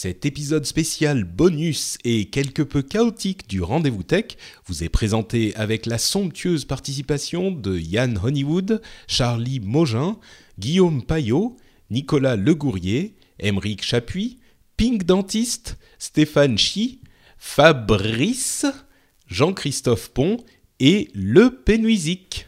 Cet épisode spécial bonus et quelque peu chaotique du Rendez-vous Tech vous est présenté avec la somptueuse participation de Yann Honeywood, Charlie Mogin, Guillaume Payot, Nicolas Legourier, Émeric Chapuis, Pink Dentiste, Stéphane Chi, Fabrice, Jean-Christophe Pont et Le Pénuisic.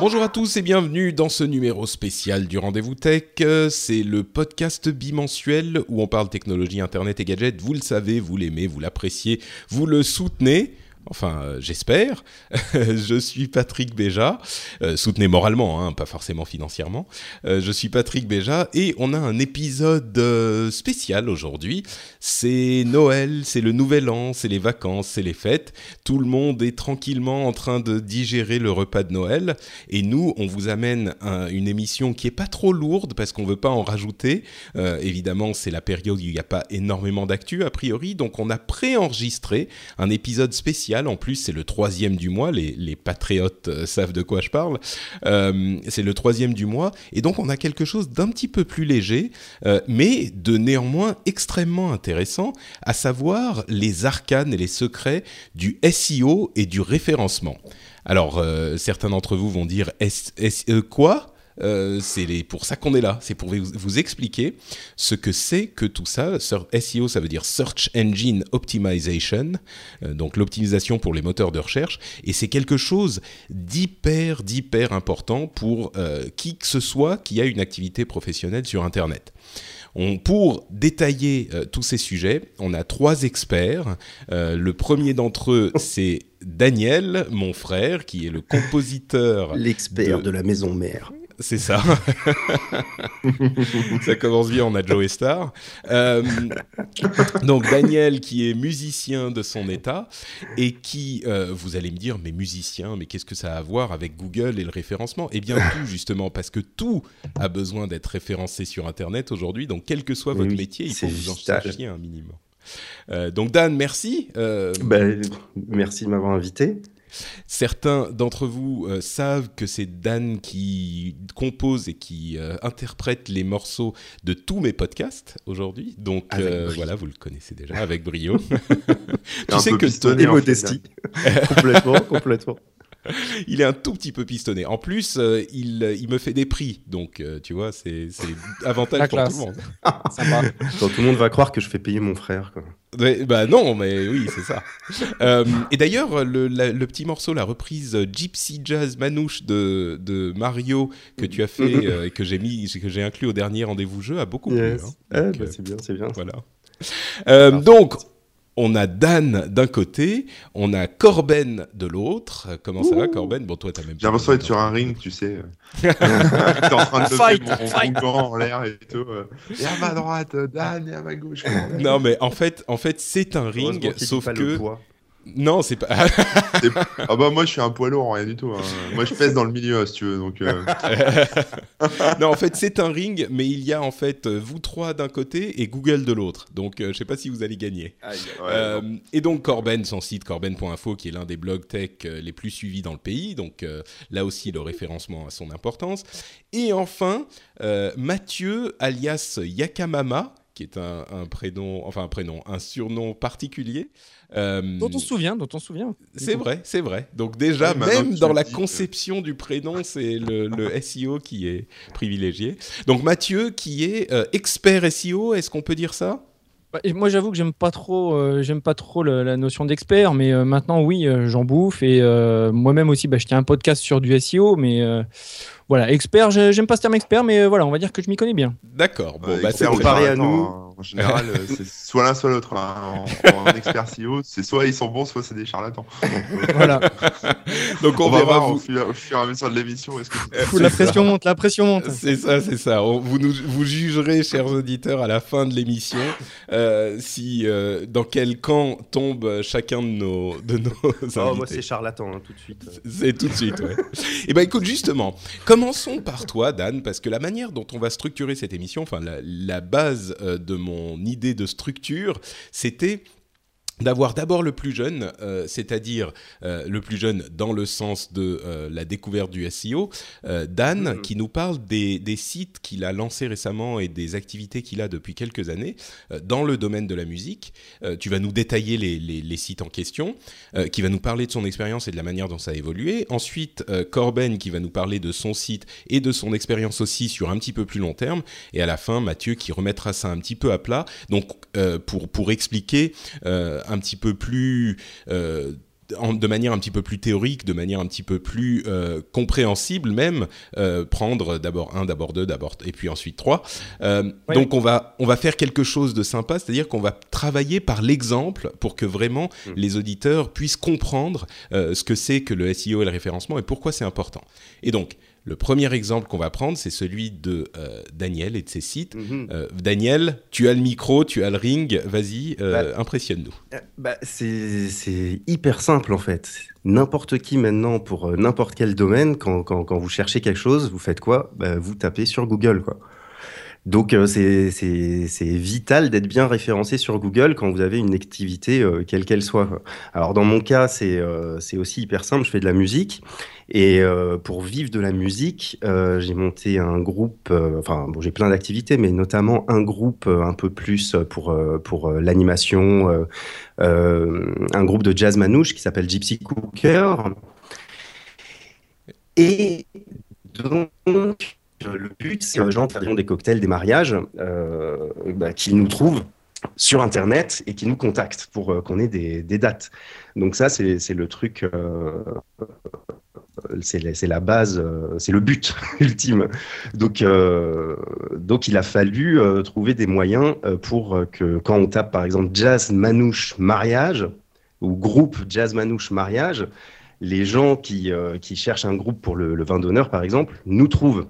Bonjour à tous et bienvenue dans ce numéro spécial du Rendez-vous Tech. C'est le podcast bimensuel où on parle technologie, internet et gadgets. Vous le savez, vous l'aimez, vous l'appréciez, vous le soutenez. Enfin, euh, j'espère. je suis Patrick Béja. Euh, soutenez moralement, hein, pas forcément financièrement. Euh, je suis Patrick Béja et on a un épisode spécial aujourd'hui. C'est Noël, c'est le Nouvel An, c'est les vacances, c'est les fêtes. Tout le monde est tranquillement en train de digérer le repas de Noël. Et nous, on vous amène un- une émission qui est pas trop lourde parce qu'on veut pas en rajouter. Évidemment, c'est la période où il n'y a pas énormément d'actu a priori. Donc, on a préenregistré un épisode spécial. En plus, c'est le troisième du mois. Les, les patriotes euh, savent de quoi je parle. Euh, c'est le troisième du mois. Et donc, on a quelque chose d'un petit peu plus léger, euh, mais de néanmoins extrêmement intéressant, à savoir les arcanes et les secrets du SEO et du référencement. Alors, certains d'entre vous vont dire quoi? Euh, c'est pour ça qu'on est là, c'est pour vous, vous expliquer ce que c'est que tout ça. Sur- SEO, ça veut dire Search Engine Optimization, euh, donc l'optimisation pour les moteurs de recherche, et c'est quelque chose d'hyper, d'hyper important pour euh, qui que ce soit qui a une activité professionnelle sur Internet. On, pour détailler tous ces sujets, on a trois experts. Le premier d'entre eux, c'est Daniel, mon frère, qui est le compositeur L'expert de- de... la maison mère. C'est ça. ça commence bien, on a Joe Star. Euh, donc Daniel qui est musicien de son état et qui, euh, vous allez me dire, mais musicien, mais qu'est-ce que ça a à voir avec Google et le référencement? Eh bien tout justement, parce que tout a besoin d'être référencé sur Internet aujourd'hui, donc quel que soit votre oui, métier, il faut vous en sachiez un minimum. Euh, donc Dan, merci. Euh, Ben, merci de m'avoir invité. Certains d'entre vous euh, savent que c'est Dan qui compose et qui euh, interprète les morceaux de tous mes podcasts aujourd'hui. Donc euh, voilà, vous le connaissez déjà avec brio. un tu sais peu que pistonné, Et modestie. complètement, complètement. il est un tout petit peu pistonné. En plus, euh, il, il me fait des prix, donc euh, tu vois, c'est avantage pour classe. tout le monde. Sympa. Donc, tout le monde va croire que je fais payer mon frère. Quoi. Ouais, bah non, mais oui, c'est ça. Euh, et d'ailleurs, le, petit morceau, la reprise Gypsy Jazz Manouche de, de Mario que tu as fait euh, et que j'ai mis, que j'ai inclus au dernier rendez-vous jeu a beaucoup Yes. plu. hein. Ah, Donc, bah, c'est bien, c'est bien. voilà. Euh, donc, on a Dan d'un côté, on a Corben de l'autre. Comment ça va, Corben? Bon, toi, t'as même. J'ai l'impression d'être sur un ring, tu sais. T'es en train de Fight, mon, fight. mon en l'air et tout. Et à ma droite, Dan, et à ma gauche. Non, mais en fait, en fait, c'est un ring, sauf que le poids. Non, c'est pas. Ah bah moi, je suis un poids lourd, rien du tout. hein. Moi, je pèse dans le milieu, si tu veux. Donc, euh, non, en fait, c'est un ring, mais il y a en fait euh, vous trois d'un côté et Google de l'autre. Donc, euh, je sais pas si vous allez gagner. ouais, Euh, et donc Corben, son site corben.info, qui est l'un des blogs tech les plus suivis dans le pays. Donc euh, là aussi, le référencement a son importance. Et enfin, euh, Mathieu, alias Yakamama, qui est un, un prénom, enfin un prénom, un surnom particulier. Euh, Dont on se souvient, dont on se souvient. c'est vrai, c'est vrai. Donc déjà, même dans la euh. conception du prénom, c'est le, le SEO qui est privilégié. Donc Mathieu, qui est euh, expert SEO, est-ce qu'on peut dire ça? Et moi, j'avoue que j'aime pas trop, euh, j'aime pas trop la notion d'expert, mais euh, maintenant, oui, euh, j'en bouffe et euh, moi-même aussi, bah, je tiens un podcast sur du SEO, mais euh, voilà, expert, j'ai- j'aime pas ce terme expert, mais euh, voilà, on va dire que je m'y connais bien. D'accord. Bon, bah, comparé à nous, hein, En général, euh, c'est soit l'un, soit l'autre. hein. En, en expert SEO, c'est soit ils sont bons, soit c'est des charlatans. Voilà. Donc on, On, va verra voir vous- au fur, au fur et à mesure de l'émission. Que Fou, la pression monte, la pression monte. C'est ça, c'est ça. On- vous, nous, vous jugerez, chers auditeurs, à la fin de l'émission, euh, si euh, dans quel camp tombe chacun de nos, de nos Oh, invités. moi, c'est charlatan, hein, tout de suite. C'est tout de suite, ouais. Et ben écoute, justement, commençons par toi, Dan, parce que la manière dont on va structurer cette émission, enfin la, la base euh, de mon idée de structure, c'était d'avoir d'abord le plus jeune, euh, c'est-à-dire euh, le plus jeune dans le sens de euh, la découverte du SEO, Dan, Mhm. qui nous parle des, des sites qu'il a lancés récemment et des activités qu'il a depuis quelques années dans le domaine de la musique. Tu vas nous détailler les, les- les sites en question, qui va nous parler de son expérience et de la manière dont ça a évolué. Ensuite, Corben, qui va nous parler de son site et de son expérience aussi sur un petit peu plus long terme. Et à la fin, Mathieu qui remettra ça un petit peu à plat. Donc, pour, pour expliquer un petit peu plus... euh, de manière un petit peu plus théorique, de manière un petit peu plus euh, compréhensible même, euh, prendre d'abord un, d'abord deux, d'abord et puis ensuite trois. Euh. Donc on va on va faire quelque chose de sympa, c'est-à-dire qu'on va travailler par l'exemple pour que vraiment Mm. les auditeurs puissent comprendre ce que c'est que le SEO et le référencement et pourquoi c'est important. Et donc le premier exemple qu'on va prendre, c'est celui de euh, Daniel et de ses sites. Mhm. Euh, Daniel, tu as le micro, tu as le ring, vas-y, euh, impressionne-nous. Euh, Bah, c'est hyper simple en fait. N'importe qui maintenant pour n'importe quel domaine, quand, quand, quand vous cherchez quelque chose, vous faites quoi? Bah, Vous tapez sur Google quoi. Donc euh, c'est vital d'être bien référencé sur Google quand vous avez une activité euh, quelle qu'elle soit. Alors dans mon cas c'est euh, c'est aussi hyper simple, je fais de la musique et pour vivre de la musique, j'ai monté un groupe, enfin bon j'ai plein d'activités mais notamment un groupe un peu plus pour, pour l'animation, un groupe de jazz manouche qui s'appelle Gypsy Cooker. Et donc, le but, c'est que les gens fassent des cocktails, des mariages, euh, bah, qu'ils nous trouvent sur Internet et qu'ils nous contactent pour euh, qu'on ait des, dates. Donc ça, c'est le truc, euh, c'est la, base, euh, c'est le but ultime. Donc, euh, donc il a fallu euh, trouver des moyens euh, pour euh, que quand on tape par exemple jazz manouche mariage ou groupe jazz manouche mariage, les gens qui, euh, qui cherchent un groupe pour le vin d'honneur par exemple nous trouvent.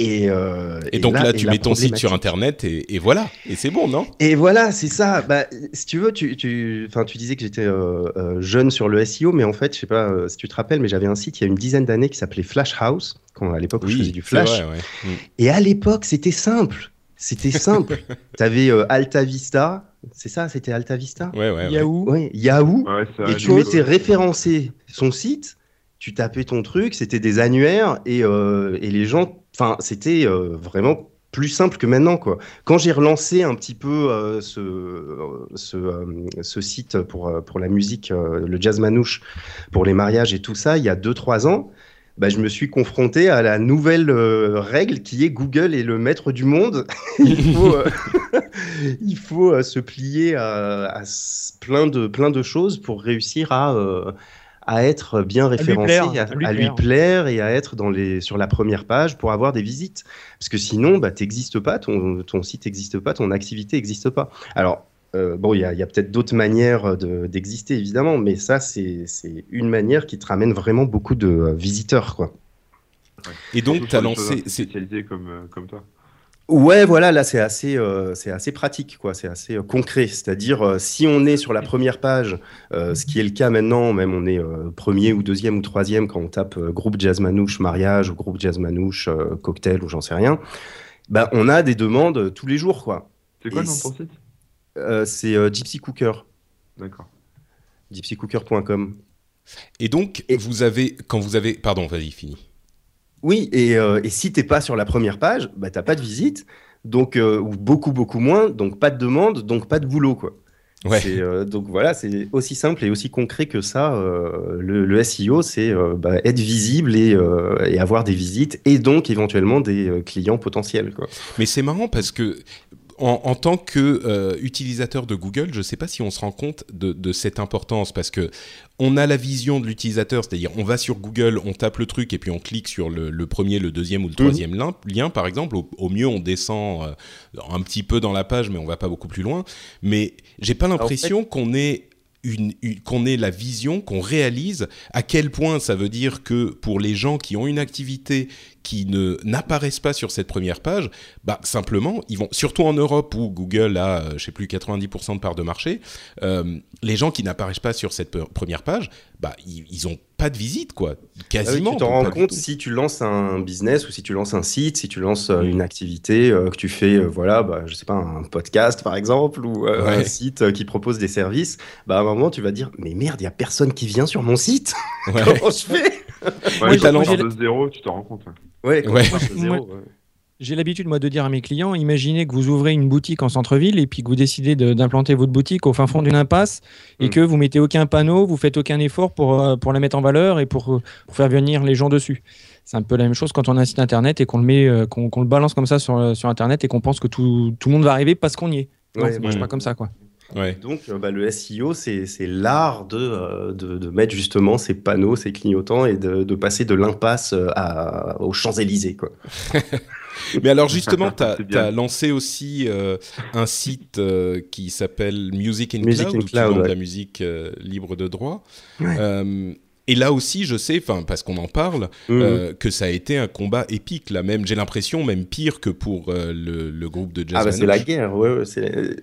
Et, euh, Et, donc là, tu mets ton site sur Internet et, et voilà, et c'est bon, non? Et voilà, c'est ça. Bah, si tu veux, tu, tu, enfin, tu disais que j'étais euh, euh, jeune sur le SEO, mais en fait, je sais pas euh, si tu te rappelles, mais j'avais un site il y a une dizaine d'années qui s'appelait Flash House, quand, à l'époque où je faisais du Flash. vrai, ouais. Mm. Et à l'époque, c'était simple. C'était simple. tu avais Alta Vista, c'est ça, c'était Alta Vista? Ouais, ouais. Yahoo. Ouais, Yahoo. Et tu mettais référencé son site, tu tapais ton truc, c'était des annuaires et, euh, et les gens, enfin, c'était euh, vraiment plus simple que maintenant. Quand j'ai relancé un petit peu euh, ce, euh, ce, site pour, la musique, le jazz manouche, pour les mariages et tout ça, il y a 2-3 ans, bah, je me suis confronté à la nouvelle règle qui est Google est le maître du monde. il faut, se plier à, plein, de, choses pour réussir à, à être bien lui référencé, plaire, à, à lui à lui plaire. plaire et à être dans les, sur la première page pour avoir des visites. Parce que sinon, bah, tu n'existes pas, ton, ton site n'existe pas, ton activité n'existe pas. Alors, euh, bon, il y a, il y a peut-être d'autres manières de- d'exister, évidemment, mais ça, c'est c'est une manière qui te ramène vraiment beaucoup de euh, visiteurs, quoi. Et donc, tu as lancé. spécialisées comme, euh, comme toi. Ouais, voilà, là c'est assez, euh, c'est assez pratique, quoi. C'est assez euh, concret. C'est-à-dire, euh, si on est sur la première page, euh, ce qui est le cas maintenant, même on est euh, premier ou deuxième ou troisième quand on tape euh, groupe jazz manouche mariage ou groupe jazz manouche euh, cocktail ou j'en sais rien, bah, on a des demandes euh, tous les jours, quoi. C'est quoi Et le nom de si- ton site? Euh, c'est euh, Gypsy Cooker, D'accord. gypsycooker.com. Et donc, Et- vous avez, quand vous avez, pardon, vas-y, fini. Oui, et, euh, et si t'es pas sur la première page, bah t'as pas de visite, donc euh, ou beaucoup beaucoup moins, donc pas de demande, donc pas de boulot, quoi. Ouais. Euh, donc voilà, c'est aussi simple et aussi concret que ça. euh, le, le SEO, c'est euh, bah, être visible et, et avoir des visites et donc éventuellement des clients potentiels. Quoi. Mais c'est marrant parce que en, en tant que euh, utilisateur de Google, je ne sais pas si on se rend compte de, de cette importance parce que on a la vision de l'utilisateur, c'est-à-dire on va sur Google, on tape le truc et puis on clique sur le, le premier, le deuxième ou le troisième lien, lien, par exemple. Au, au mieux, on descend euh, un petit peu dans la page, mais on va pas beaucoup plus loin. Mais j'ai pas l'impression qu'on ait une, une- qu'on ait la vision, qu'on réalise à quel point ça veut dire que pour les gens qui ont une activité qui ne n'apparaissent pas sur cette première page, bah simplement ils vont surtout en Europe où Google a euh, je sais plus 90% de part de marché, euh, les gens qui n'apparaissent pas sur cette première page, bah ils, ils ont pas de visite quoi, Ah oui, quasiment. tu t'en rends compte si tu lances un business ou si tu lances un site, si tu lances euh, Mm. une activité, euh, que tu fais, euh, voilà, bah, je sais pas, un podcast par exemple, ou euh, Ouais. un site euh, qui propose des services, bah, à un moment tu vas dire, mais merde, il y a personne qui vient sur mon site. Ouais. Comment je fais? Ouais, Oui, quand t'as tu lancé- pars de zéro, tu t'en rends compte. hein. Ouais, zéro, Moi- ouais. J'ai l'habitude, moi, de dire à mes clients, imaginez que vous ouvrez une boutique en centre-ville et puis que vous décidez de- d'implanter votre boutique au fin fond d'une impasse et Mm. que vous mettez aucun panneau, vous faites aucun effort pour, euh, pour la mettre en valeur et pour, pour faire venir les gens dessus. C'est un peu la même chose quand on a un site internet et qu'on le met, euh, qu'on le balance comme ça sur, sur internet et qu'on pense que tout, tout le monde va arriver parce qu'on y est. Non, Ouais, ça marche ouais. pas comme ça, quoi. Ouais. Donc, euh, bah, le SEO, c'est l'art de, euh, de, de mettre justement ces panneaux, ces clignotants et de, de passer de l'impasse euh, aux Champs-Élysées. Mais alors justement, tu as, lancé aussi euh, un site euh, qui s'appelle Music in Music Cloud, in où tu Cloud, de la musique euh, libre de droit. Ouais. Et là aussi, je sais, enfin parce qu'on en parle, Mhm. euh, que ça a été un combat épique. Là même, j'ai l'impression même pire que pour euh, le, le groupe de jazz. Ah bah c'est la guerre, ouais,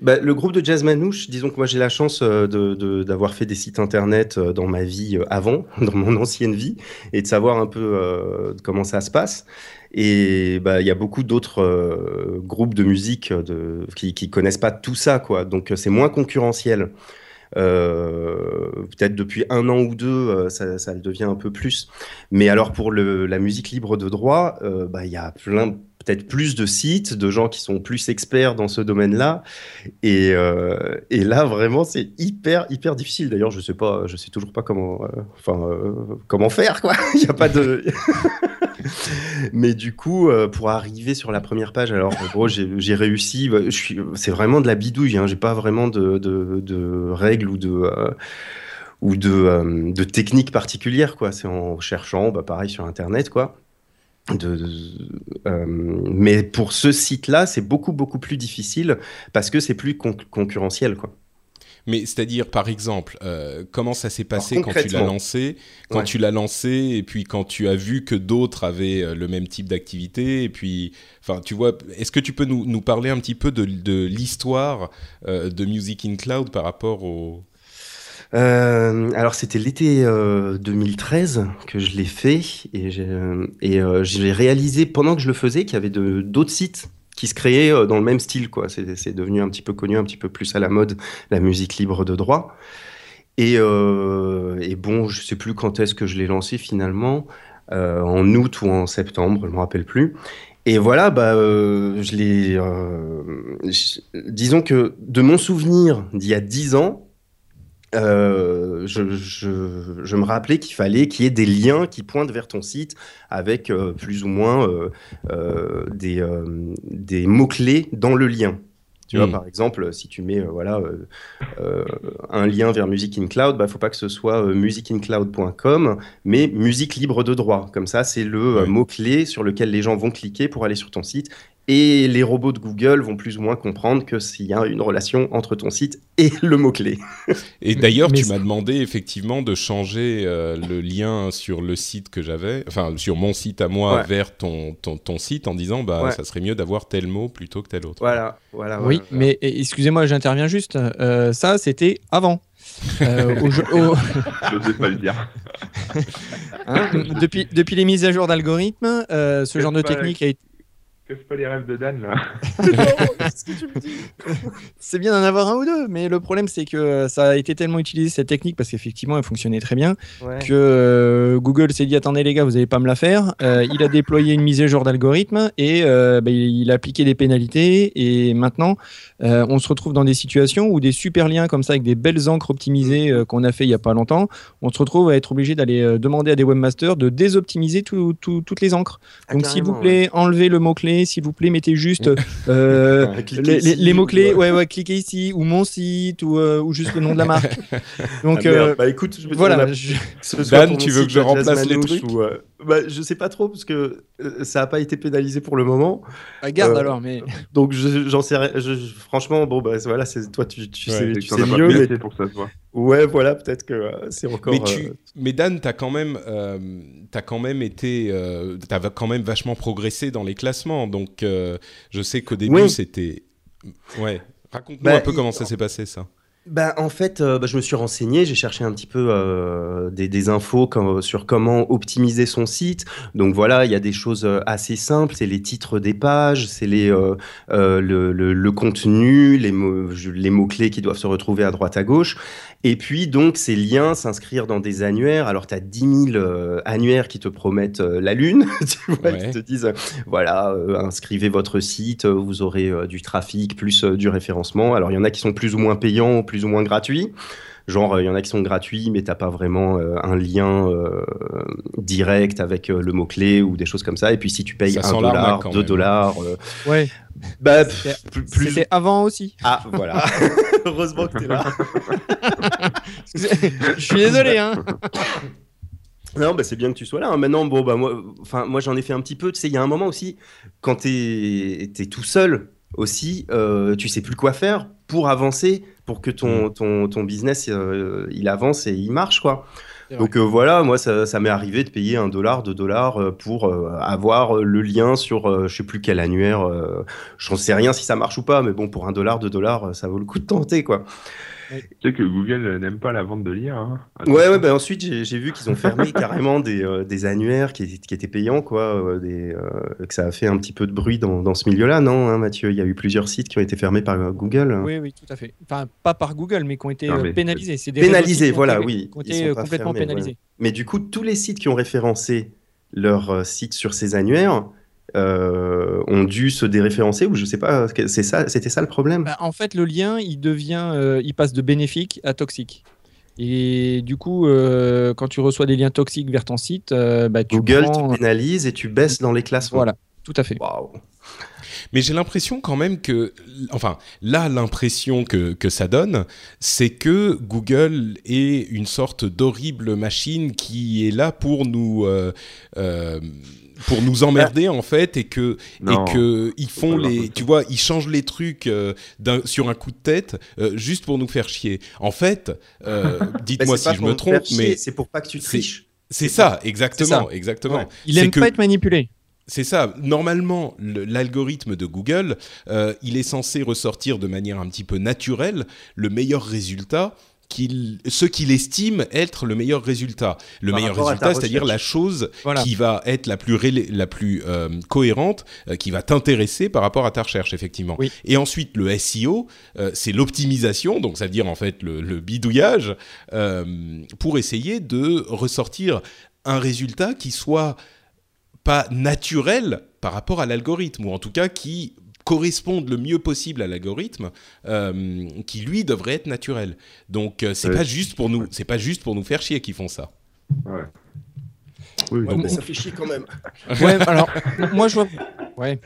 bah, le groupe de Jazz Manouche, disons que moi j'ai la chance euh, de- d'avoir fait des sites internet dans ma vie avant, dans mon ancienne vie, et de savoir un peu euh, comment ça se passe. Et bah, il y a beaucoup d'autres euh, groupes de musique de, qui, qui connaissent pas tout ça, quoi. Donc c'est moins concurrentiel. Euh, Peut-être depuis un an ou deux, euh, ça, le devient un peu plus. Mais alors pour la musique libre de droit, euh, bah, il y a plein, peut-être plus de sites, de gens qui sont plus experts dans ce domaine-là. Et, là, vraiment, c'est hyper, hyper difficile. D'ailleurs, je sais sais toujours pas comment, enfin, comment faire. Il n'y a pas de. Mais du coup, euh, pour arriver sur la première page, alors en gros, j'ai réussi. bah, c'est vraiment de la bidouille. Hein, j'ai pas vraiment de, règles ou de euh, euh, techniques particulières. C'est en cherchant, bah, pareil sur Internet, mais pour ce site-là, c'est beaucoup beaucoup plus difficile parce que c'est plus con- concurrentiel. Mais c'est-à-dire, par exemple, euh, comment ça s'est passé quand tu l'as lancé Quand Ouais. tu l'as lancé et puis quand tu as vu que d'autres avaient euh, le même type d'activité et puis, enfin, tu vois, est-ce que tu peux nous, nous parler un petit peu de, de l'histoire euh, de Music in Cloud par rapport au... Euh, alors c'était l'été euh, 2013 que je l'ai fait et j'ai euh, réalisé pendant que je le faisais qu'il y avait d'autres sites qui se créaient euh, dans le même style quoi. C'est devenu un petit peu connu, un petit peu plus à la mode la musique libre de droit. Et, euh, et bon, je sais plus quand est-ce que je l'ai lancé finalement, euh, en août ou en septembre, je me rappelle plus. Et voilà, bah, je l'ai. disons que de mon souvenir d'il y a dix ans, euh, je, je- je me rappelais qu'il fallait qu'il y ait des liens qui pointent vers ton site avec euh, plus ou moins euh, des, des mots-clés dans le lien. Tu vois, Mm. par exemple, si tu mets voilà, un lien vers Music in Cloud, il ne faut pas que ce soit musicincloud.com, mais musique libre de droit. Comme ça, c'est le mot-clé sur lequel les gens vont cliquer pour aller sur ton site. Et les robots de Google vont plus ou moins comprendre que s'il y a une relation entre ton site et le mot-clé. Et d'ailleurs, tu m'as demandé effectivement de changer euh, le lien sur le site que j'avais, enfin sur mon site à moi Ouais. vers ton, ton, ton site en disant, bah, Ouais. ça serait mieux d'avoir tel mot plutôt que tel autre. Voilà, voilà. oui, voilà. mais excusez-moi, j'interviens juste. Euh, ça, c'était avant. Euh, au jeu- au- Je n'osais pas le dire. hein, depuis, depuis les mises à jour d'algorithmes, euh, ce genre de technique a été. Casse pas les rêves de Dan là. C'est bien d'en avoir un ou deux, mais le problème c'est que euh, ça a été tellement utilisé cette technique parce qu'effectivement elle fonctionnait très bien Ouais. que euh, Google s'est dit attendez les gars vous allez pas me la faire. Euh, il a déployé une mise à jour d'algorithme et euh, bah, il, a appliqué des pénalités et maintenant euh, on se retrouve dans des situations où des super liens comme ça avec des belles encres optimisées euh, qu'on a fait il y a pas longtemps, on se retrouve à être obligé d'aller demander à des webmasters de désoptimiser tout- tout- toutes les encres. Ah, Donc s'il vous plaît enlevez le mot clé s'il vous plaît, mettez juste euh, les, les- les mots-clés, ou, ouais, ouais, cliquez ici, ou mon site, ou, euh, ou juste le nom de la marque. Donc, Ah, euh, bah écoute, je- voilà. a- je- Dan, tu veux site que je Jazz remplace les trucs ou, euh, bah, Je sais pas trop parce que euh, ça a pas été pénalisé pour le moment. Regarde Euh, alors, mais. Donc je- j'en sais rien. je- je- franchement, bon, bah voilà, c'est toi, tu, tu Ouais, sais, C'est tu sais mieux. Mais... pour ça voit. Ouais, voilà, peut-être que euh, c'est encore. Mais, tu, euh, mais Dan, t'as quand même, euh, t'as quand même été, t'as quand même vachement progressé dans les classements. Donc, je sais qu'au début, Oui. c'était, ouais. Raconte-nous Bah, un peu il- comment ça s'est passé, ça. Bah, en fait, euh, bah, je me suis renseigné, j'ai cherché un petit peu euh, des, des infos comme- sur comment optimiser son site. Donc voilà, il y a des choses euh, assez simples, c'est les titres des pages, c'est les, euh, le, le- le contenu, les mots, les mots-clés qui doivent se retrouver à droite à gauche. Et puis donc ces liens, s'inscrire dans des annuaires. Alors tu as 10 000 euh, annuaires qui te promettent la lune, tu vois, Ouais. qui te disent, voilà, inscrivez votre site, vous aurez du trafic plus du référencement. Alors il y en a qui sont plus ou moins payants, plus ou moins gratuits. Genre, euh, il y en a qui sont gratuits, mais t'as pas vraiment euh, un lien euh, direct avec euh, le mot-clé ou des choses comme ça. Et puis si tu payes Ça 1 sent l'arnaque dollar, 2 même. dollars, euh, Ouais, bah, C'était- plus, plus- avant aussi. Ah, voilà. Heureusement que t'es là. Je suis désolé, hein. Non, bah, c'est bien que tu sois là. hein. Maintenant, bon, bah, moi, enfin, moi j'en ai fait un petit peu. Tu sais, il y a un moment aussi, quand t'es es tout seul aussi, euh, tu sais plus quoi faire pour avancer, pour que Mm. ton, ton, ton business euh, il avance et il marche, quoi. Donc euh, voilà, moi ça, ça m'est arrivé de payer un dollar, deux dollars euh, pour avoir le lien sur je sais plus quel annuaire. euh, J'en sais rien si ça marche ou pas, mais bon, pour un dollar, deux dollars, ça vaut le coup de tenter, quoi. Tu sais que Google n'aime pas la vente de l'IA. Hein. Ouais, ouais, bah ensuite j'ai vu qu'ils ont fermé carrément des, euh, des annuaires qui, qui étaient payants, quoi. euh, des, euh, que ça a fait un petit peu de bruit dans, dans ce milieu-là, non, hein, Mathieu? Il y a eu plusieurs sites qui ont été fermés par Google. Oui, oui, tout à fait. Enfin, pas par Google, mais qui ont été Non, mais- pénalisés. C'est des Pénalisés, réseaux qui ont voilà, été- oui. Qui ont Ils été complètement fermés, pénalisés. Mais du coup, tous les sites qui ont référencé leur euh, site sur ces annuaires euh, ont dû se déréférencer, ou je sais pas, c'est ça, c'était ça le problème? Bah, en fait, le lien, il devient, euh, il passe de bénéfique à toxique. Et du coup, euh, quand tu reçois des liens toxiques vers ton site, euh, bah, tu Google prends- te pénalise et tu baisses dans les classements. Voilà, tout à fait. Waouh. Mais j'ai l'impression quand même que, enfin, là, l'impression que, que ça donne, c'est que Google est une sorte d'horrible machine qui est là pour nous, euh, euh, pour nous emmerder en fait, et que Non. et que ils font les, tu vois, ils changent les trucs euh, d'un- sur un coup de tête euh, juste pour nous faire chier. En fait, euh, Bah, dites-moi c'est si pas je pour me trompe, faire chier, mais c'est pour pas que tu c'est- triches. c'est ça, exactement, ça. exactement. Ouais. Il aime que- pas être manipulé. c'est ça. Normalement, le- l'algorithme de Google, euh, il est censé ressortir de manière un petit peu naturelle le meilleur résultat. Qu'il, ce qu'il estime être le meilleur résultat. Le Par meilleur résultat, c'est-à-dire la chose Voilà. qui va être la plus, rélé- la plus euh, cohérente, euh, qui va t'intéresser par rapport à ta recherche, effectivement. Oui. Et ensuite, le SEO, euh, c'est l'optimisation, donc ça veut dire en fait le, le bidouillage, pour essayer de ressortir un résultat qui soit pas naturel par rapport à l'algorithme, ou en tout cas qui corresponde le mieux possible à l'algorithme, euh, qui lui devrait être naturel. Donc euh, c'est Ouais. pas juste pour nous, c'est pas juste pour nous faire chier qu'ils font ça. Ouais. Oui, Ouais, oui. mais ça fait chier quand même. Ouais, alors, moi, je vois. Ouais.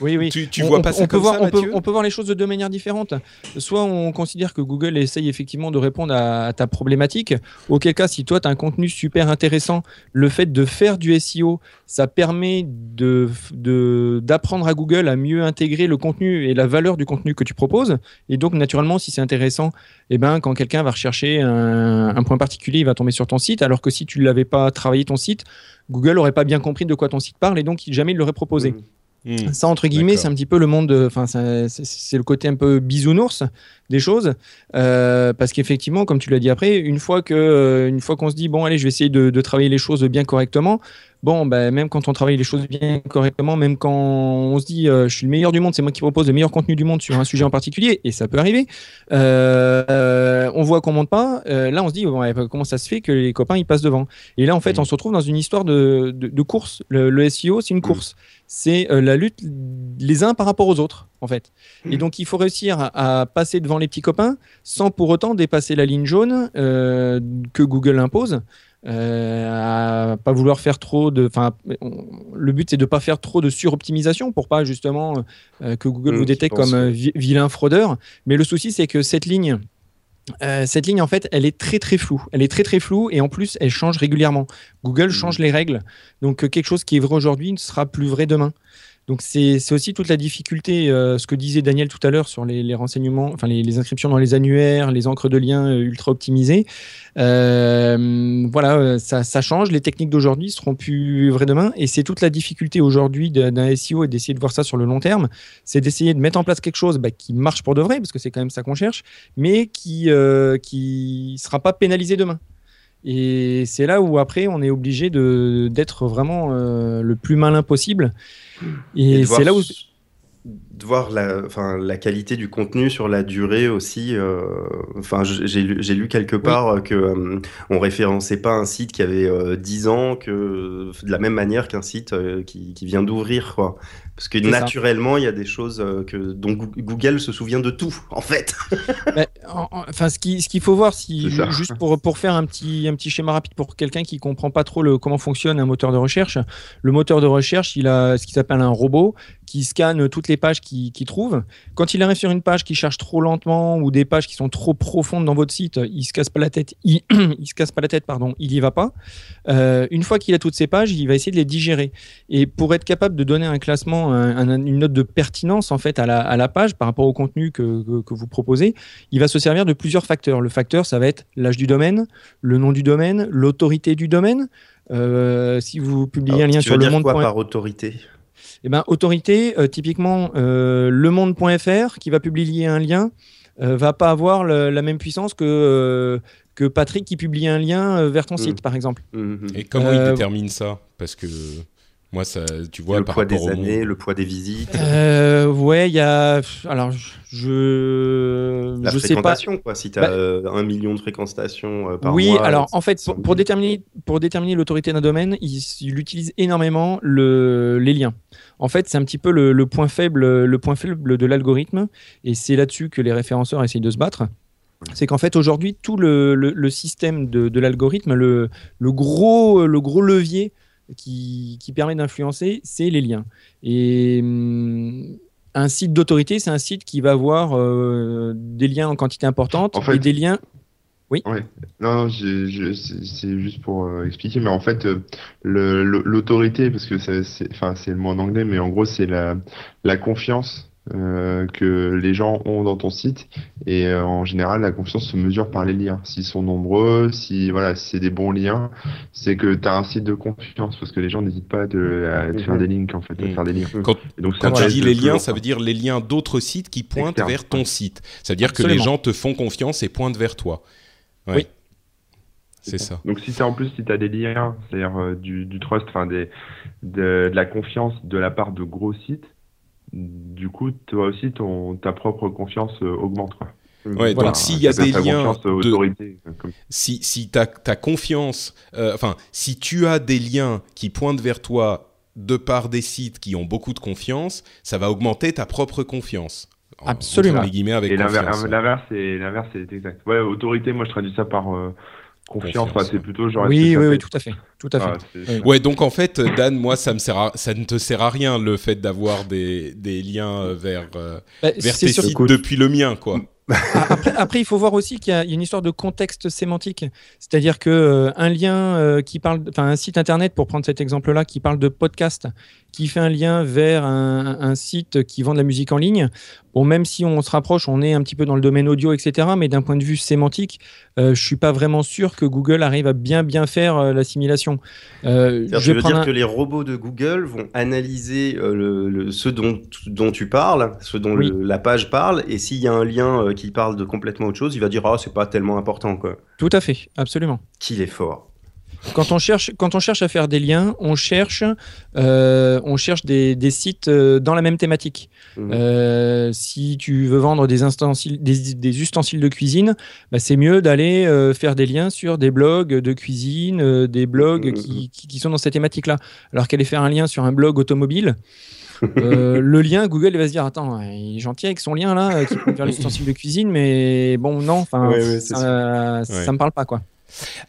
Oui, oui. Tu, tu On- vois on, pas on ça peut comme voir, ça, on, peut, Mathieu on peut voir les choses de deux manières différentes. Soit on considère que Google essaye effectivement de répondre à, à ta problématique, auquel cas, si toi, tu as un contenu super intéressant, le fait de faire du SEO, ça permet de- de- d'apprendre à Google à mieux intégrer le contenu et la valeur du contenu que tu proposes. Et donc, naturellement, si c'est intéressant, eh ben, quand quelqu'un va rechercher un, un point particulier, il va tomber sur ton site, alors que si tu ne l'avais pas travaillé ton site, Google n'aurait pas bien compris de quoi ton site parle et donc jamais il l'aurait proposé. Mm. Hmm. Ça, entre guillemets, c'est un petit peu le monde, de- enfin, c'est le côté un peu bisounours des choses, euh, parce qu'effectivement, comme tu l'as dit après, une fois que, euh, une fois qu'on se dit bon, allez, je vais essayer de, de travailler les choses bien correctement. Bon, ben, même quand on travaille les choses bien correctement, même quand on se dit euh, je suis le meilleur du monde, c'est moi qui propose le meilleur contenu du monde sur un sujet en particulier, et ça peut arriver. euh, on voit qu'on monte pas. euh, là, on se dit bon, ouais, comment ça se fait que les copains ils passent devant? Et là, en fait, on se retrouve dans une histoire de, de, de course. Le, le SEO, c'est une course c'est la lutte les uns par rapport aux autres, en fait. Et donc, il faut réussir à, à passer devant les petits copains sans pour autant dépasser la ligne jaune que Google impose. À pas vouloir faire trop de. Enfin, le but c'est de pas faire trop de suroptimisation pour pas justement que Google Mmh, vous détecte comme euh, vi- vilain fraudeur. Mais le souci c'est que cette ligne. euh, cette ligne, en fait, elle est très très floue. Elle est très très floue et en plus, elle change régulièrement. Google change les règles. Donc, euh, quelque chose qui est vrai aujourd'hui ne sera plus vrai demain. Donc, c'est aussi toute la difficulté, euh, ce que disait Daniel tout à l'heure sur les, renseignements, enfin les, inscriptions dans les annuaires, les encres de liens euh, ultra optimisées. Euh, voilà, ça, ça change. Les techniques d'aujourd'hui seront plus vraies demain. Et c'est toute la difficulté aujourd'hui d'un SEO et d'essayer de voir ça sur le long terme. C'est d'essayer de mettre en place quelque chose bah, qui marche pour de vrai, parce que c'est quand même ça qu'on cherche, mais qui ne sera pas pénalisé demain. Et c'est là où après on est obligé de- d'être vraiment euh, le plus malin possible. Et c'est là où de voir la, enfin, la qualité du contenu sur la durée aussi. euh, Enfin, j'ai lu, j'ai lu quelque part euh, que euh, on référençait pas un site qui avait euh, 10 ans que de la même manière qu'un site qui, qui vient d'ouvrir, quoi. Parce que naturellement, il y a des choses euh, que dont Goo- Google se souvient de tout, en fait. Bah, en- en- Enfin, ce qui- ce qu'il faut voir, si, juste pour, pour faire un petit, un petit schéma rapide pour quelqu'un qui comprend pas trop le, comment fonctionne un moteur de recherche, le moteur de recherche, il a ce qui s'appelle un robot qui scanne toutes les pages qu'il trouve. Quand il arrive sur une page qui charge trop lentement ou des pages qui sont trop profondes dans votre site, il se casse pas la tête, il, il se casse pas la tête, pardon, il y va pas. Euh, une fois qu'il a toutes ces pages, il va essayer de les digérer. Et pour être capable de donner un classement, un- un- une note de pertinence en fait à la, à la page par rapport au contenu que- que- que vous proposez, il va se servir de plusieurs facteurs. Le facteur, ça va être l'âge du domaine, le nom du domaine, l'autorité du domaine. Euh, si vous publiez Alors, un lien tu sur veux le dire monde. quoi par autorité? Eh ben, autorité, euh, typiquement, euh, lemonde.fr, qui va publier un lien, va pas avoir le- la même puissance que, euh, que Patrick qui publie un lien euh, vers ton Mm. site, par exemple. Mhm. Et comment Euh, ils déterminent ça? Parce que moi, ça, tu vois, Le par poids des années, le poids des visites, Euh, ouais, il y a. Alors, je. la je sais pas. fréquentation, quoi. Si tu as Bah- un million de fréquentations euh, par Oui, mois, alors c'est- en fait, pour déterminer, pour déterminer l'autorité d'un domaine, il, il utilise énormément le, les liens. En fait, c'est un petit peu le, le point faible, le point faible de l'algorithme, et c'est là-dessus que les référenceurs essayent de se battre. C'est qu'en fait, aujourd'hui, tout le, le- le système de, de l'algorithme, le, gros, le gros levier qui, qui permet d'influencer, c'est les liens. Et hum, un site d'autorité, c'est un site qui va avoir euh, des liens en quantité importante En fait- et des liens. Non, non, c'est juste pour euh, expliquer, mais en fait, euh, l'autorité, parce que c'est, c'est- enfin, c'est le mot en anglais, mais en gros, c'est la, la confiance euh, que les gens ont dans ton site. Et euh, en général, la confiance se mesure par les liens. S'ils sont nombreux, si voilà, si c'est des bons liens, c'est que tu as un site de confiance, parce que les gens n'hésitent pas de, à te faire Mhm. des links, en fait, à faire des liens. Quand, Et donc, quand ça tu dis les liens, ça veut dire les liens d'autres sites qui pointent Externe. vers ton site. Ça veut dire que les gens te font confiance et pointent vers toi. Ouais. Oui. C'est ça. Donc si t'as en plus si tu as des liens, c'est-à-dire euh, du, du trust, enfin des de, de la confiance de la part de gros sites, du coup toi aussi ton ta propre confiance euh, augmente quoi. Ouais, Voilà. donc s'il y a des liens euh, de, comme- si, si tu as, confiance, euh, enfin, si tu as des liens qui pointent vers toi de par des sites qui ont beaucoup de confiance, ça va augmenter ta propre confiance. En- Absolument. les guillemets avec Et l'inverse confiance. l'inverse c'est exact. Ouais, autorité, moi je traduis ça par euh, confiance, Confiance, Enfin, c'est ouais. plutôt genre Oui, oui, tout à fait. Tout à fait. Ah. Ouais, donc en fait, Dan, moi, ça, me sert à- ça ne te sert à rien le fait d'avoir des, des liens euh, vers, euh, Bah, vers c'est tes sites depuis le mien, quoi. Ah, après, après, il faut voir aussi qu'il y, a il y a une histoire de contexte sémantique. C'est-à-dire que euh, un lien euh, qui parle, enfin un site internet, pour prendre cet exemple-là, qui parle de podcast, qui fait un lien vers un, un site qui vend de la musique en ligne. Bon, même si on se rapproche, on est un petit peu dans le domaine audio, etc. Mais d'un point de vue sémantique, euh, je suis pas vraiment sûr que Google arrive à bien bien faire euh, l'assimilation. Euh, je veux dire un- que les robots de Google vont analyser euh, le, le- ce dont, dont tu parles, ce dont Oui. le- la page parle, et s'il y a un lien euh, qui parle de complètement autre chose, il va dire ah c'est pas tellement important quoi. Tout à fait, absolument. Qu'il est fort. Quand on cherche, quand on cherche à faire des liens, on cherche, euh, on cherche des, des sites euh, dans la même thématique. Mhm. Euh, si tu veux vendre des, ustensiles, des, des ustensiles de cuisine, bah, c'est mieux d'aller euh, faire des liens sur des blogs de cuisine, des blogs Mhm. qui, qui- qui sont dans cette thématique-là. Alors qu'aller faire un lien sur un blog automobile, euh, le lien, Google va se dire Attends, il est gentil avec son lien là, qui peut faire les ustensiles de cuisine, mais bon, non, enfin, Ouais, ouais, c'est ça, Ouais. ça me parle pas quoi.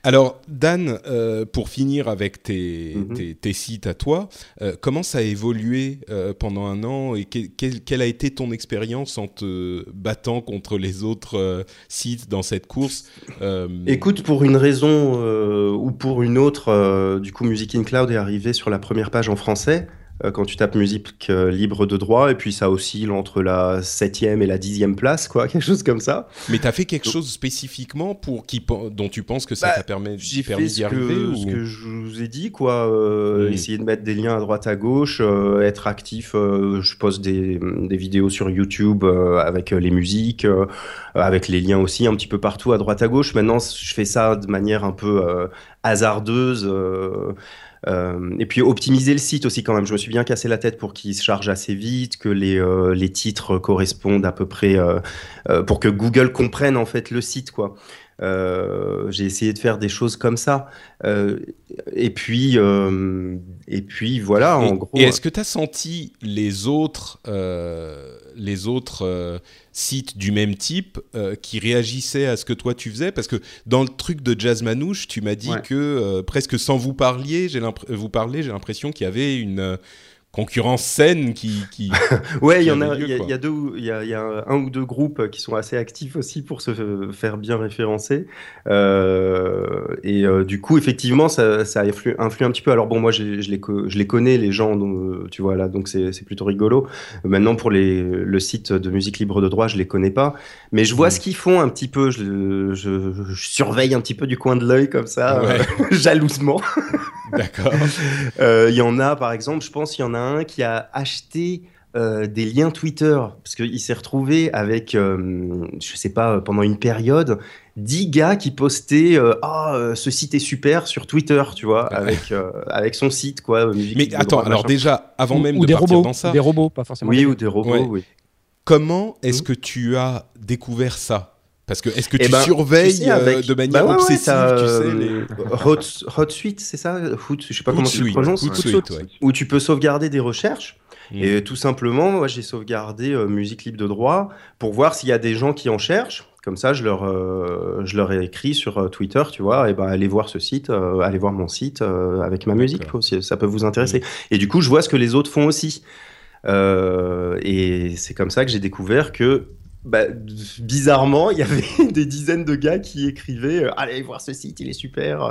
Alors, Dan, euh, pour finir avec tes, Mhm. tes, tes sites à toi, euh, comment ça a évolué euh, pendant un an et que- quelle, quelle a été ton expérience en te battant contre les autres sites dans cette course Écoute, pour une raison ou pour une autre, du coup, Music in Cloud est arrivé sur la première page en français. Euh, quand tu tapes musique euh, libre de droit, et puis ça oscille entre la septième et la dixième place, quoi, quelque chose comme ça. Mais tu as fait quelque chose spécifiquement pour qui, dont tu penses que ça Bah, t'a permis, permis d'y arriver que, ou- ce que je vous ai dit, quoi. euh, Mm. Essayer de mettre des liens à droite à gauche, euh, être actif. euh, je poste des, des vidéos sur YouTube avec les musiques, avec les liens aussi un petit peu partout à droite à gauche. Maintenant, je fais ça de manière un peu hasardeuse. Euh, et puis optimiser le site aussi quand même. Je me suis bien cassé la tête pour qu'il se charge assez vite, que les, euh, les titres correspondent à peu près, euh, euh, pour que Google comprenne en fait le site quoi. Euh, j'ai essayé de faire des choses comme ça. Euh, et puis, euh, et puis voilà, en et, gros. et est-ce que tu as senti les autres, les autres sites du même type qui réagissaient à ce que toi tu faisais? Parce que dans le truc de Jazz Manouche, tu m'as dit Ouais. que presque sans vous parler, j'ai l'impr- vous parler, j'ai l'impression qu'il y avait une concurrence saine qui. qui... Ouais, il y en a, il y a, y deux, il y a, il y a un ou deux groupes qui sont assez actifs aussi pour se faire bien référencer. Euh, et euh, du coup, effectivement, ça, ça influe, influe un petit peu. Alors bon, moi, je les, co- je les connais, les gens, donc, tu vois là, donc c'est plutôt rigolo. Maintenant, pour les, le site de musique libre de droit, je les connais pas, mais je vois ce qu'ils font un petit peu. Je, je, je surveille un petit peu du coin de l'œil comme ça, Ouais. euh, jalousement. D'accord. Euh, Il y en a, par exemple, je pense, il y en a un qui a acheté euh, des liens Twitter parce qu'il s'est retrouvé avec, euh, je sais pas, pendant une période, 10 gars qui postaient euh, Ah, euh, ce site est super sur Twitter, tu vois, Ouais. avec, euh, avec son site, quoi. musique Mais attends, droit, alors machin. déjà, avant ou, même ou de des partir robots, dans ça, des robots, pas forcément. Oui, des- ou des robots, Ouais. oui. comment est-ce Mhm. que tu as découvert ça? Parce que est-ce que Eh tu ben, surveilles tu sais, euh, avec- de manière bah ouais, obsessive, t'as, tu sais, euh, les... Hot, Hotsuite, c'est ça? Hoot, Je sais pas comment tu le prononces. Hootsuite, ouais. Où tu peux sauvegarder des recherches. Mm. Et tout simplement, moi, j'ai sauvegardé euh, musique libre de droit pour voir s'il y a des gens qui en cherchent. Comme ça, je leur, euh, je leur ai écrit sur Twitter, tu vois, et ben allez voir ce site, euh, allez voir mon site euh, avec ma musique, ça peut vous intéresser. Et du coup, je vois ce que les autres font aussi. Euh, et c'est comme ça que j'ai découvert que, bah, bizarrement, il y avait des dizaines de gars qui écrivaient euh, allez voir ce site, il est super.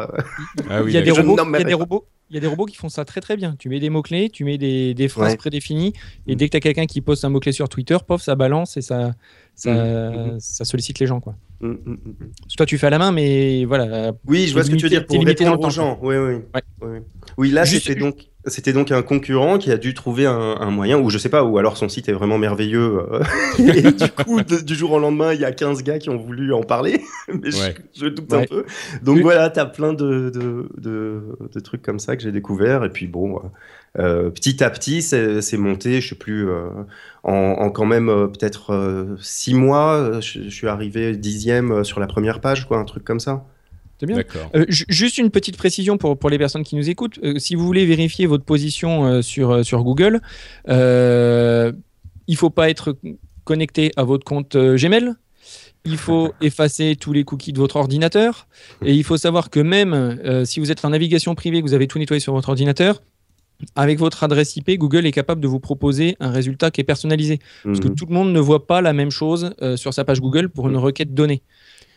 Ah oui, il y a des robots, il y a des robots, il y a des robots qui font ça très très bien. Tu mets des mots clés, tu mets des, des phrases Ouais. prédéfinies, et dès que tu as quelqu'un qui poste un mot clé sur Twitter, pof, ça balance et ça, ça, Mhm. ça sollicite les gens quoi. Mm, mm, mm. Toi tu fais à la main, mais voilà. Oui, je vois ce que tu veux dire pour répondre dans aux gens. Oui, oui. Ouais. Oui, oui. Oui, là, Juste- c'était donc, c'était donc un concurrent qui a dû trouver un, un moyen, ou je sais pas, ou alors son site est vraiment merveilleux. euh, et du coup, de- du jour au lendemain, il y a 15 gars qui ont voulu en parler. Mais je- Ouais. je, doute un peu. Donc Oui. voilà, t'as plein de, de, de, de trucs comme ça que j'ai découvert. Et puis bon, euh, petit à petit, c'est monté, je sais plus, euh, en, en quand même euh, peut-être euh, six mois, euh, je, je suis arrivé dixième euh, sur la première page, quoi, un truc comme ça. C'est bien. D'accord. Euh, ju- juste une petite précision pour, pour les personnes qui nous écoutent. Euh, si vous voulez vérifier votre position euh, sur, sur Google, il faut pas être connecté à votre compte Gmail. Il faut effacer tous les cookies de votre ordinateur. Et il faut savoir que même si vous êtes en navigation privée, que vous avez tout nettoyé sur votre ordinateur, avec votre adresse IP, Google est capable de vous proposer un résultat qui est personnalisé. Parce que Mhm. tout le monde ne voit pas la même chose euh, sur sa page Google pour une requête donnée.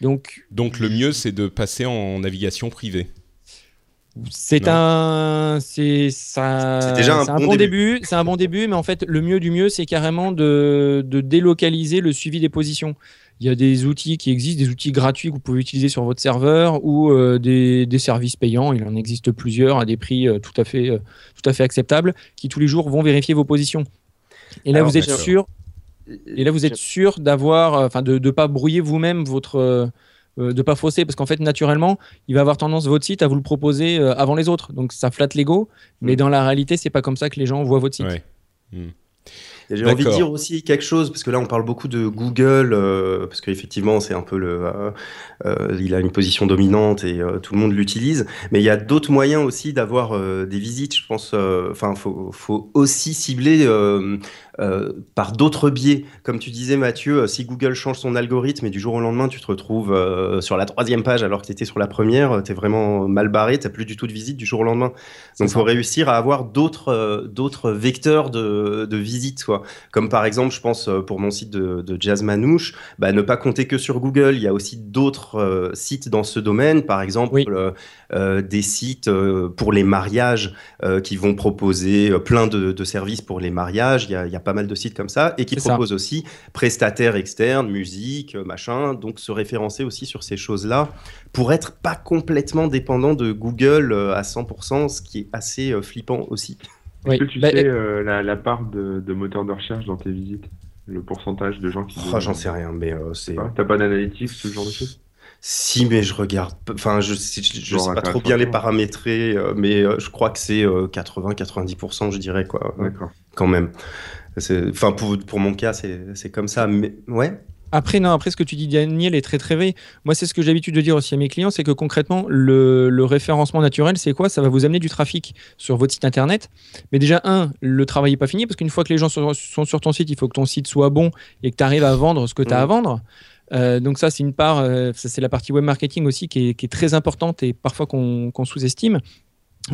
Donc, Donc le mieux, c'est de passer en navigation privée. C'est un, c'est ça. C'est déjà un bon bon début. C'est un bon début, mais en fait, le mieux du mieux, c'est carrément de, de délocaliser le suivi des positions. Il y a des outils qui existent, des outils gratuits que vous pouvez utiliser sur votre serveur ou euh, des, des services payants. Il en existe plusieurs à des prix euh, tout à fait, euh, tout à fait acceptables, qui tous les jours vont vérifier vos positions. Et là, Alors, vous êtes sûr. Et là, vous êtes sûr d'avoir, euh, enfin, de ne pas brouiller vous-même votre, euh, euh, de pas fausser, parce qu'en fait, naturellement, il va avoir tendance votre site à vous le proposer euh, avant les autres. Donc, ça flatte l'ego, mais Mm. dans la réalité, c'est pas comme ça que les gens voient votre site. Ouais. Hmm. Et J'ai envie de dire aussi quelque chose, parce que là on parle beaucoup de Google, euh, parce qu'effectivement c'est un peu le, euh, euh, il a une position dominante et euh, tout le monde l'utilise, mais il y a d'autres moyens aussi d'avoir des visites. Je pense, enfin, faut, faut aussi cibler par d'autres biais. Comme tu disais, Mathieu, si Google change son algorithme et du jour au lendemain, tu te retrouves sur la troisième page alors que tu étais sur la première, tu es vraiment mal barré, tu plus du tout de visite du jour au lendemain. Donc, il faut réussir à avoir d'autres d'autres vecteurs de, de visite. Quoi. Comme par exemple, je pense, pour mon site de, de Jazz Manouche, bah, ne pas compter que sur Google. Il y a aussi d'autres sites dans ce domaine. Par exemple, des sites pour les mariages qui vont proposer plein de, de, services pour les mariages. Il y a, il y a pas mal de sites comme ça et qui proposent aussi prestataires externes, musique, euh, machin. Donc se référencer aussi sur ces choses-là pour être pas complètement dépendant de Google euh, à 100%, ce qui est assez euh, flippant aussi. Est-ce que tu bah, sais la, part de, moteurs de recherche dans tes visites? Le pourcentage de gens qui. Oh, j'en sais rien, mais c'est. T'as pas d'analytics, ce genre de choses? Si, mais je regarde. Enfin, je, je, sais pas trop bien les paramétrer, mais je crois que c'est 80-90%, je dirais, quoi. D'accord. Quand même. Enfin, pour, pour mon cas, c'est comme ça. Mais ouais. Après, non, après, ce que tu dis, Daniel, est très très vrai. Moi, c'est ce que j'ai l'habitude de dire aussi à mes clients, c'est que concrètement, le, le référencement naturel, c'est quoi? Ça va vous amener du trafic sur votre site internet. Mais déjà, un, le travail n'est pas fini, parce qu'une fois que les gens sont, sur ton site, il faut que ton site soit bon et que tu arrives à vendre ce que tu as à mmh. vendre. Euh, donc ça, c'est une part, euh, c'est la partie web marketing aussi qui est, qui est très importante et parfois qu'on sous-estime.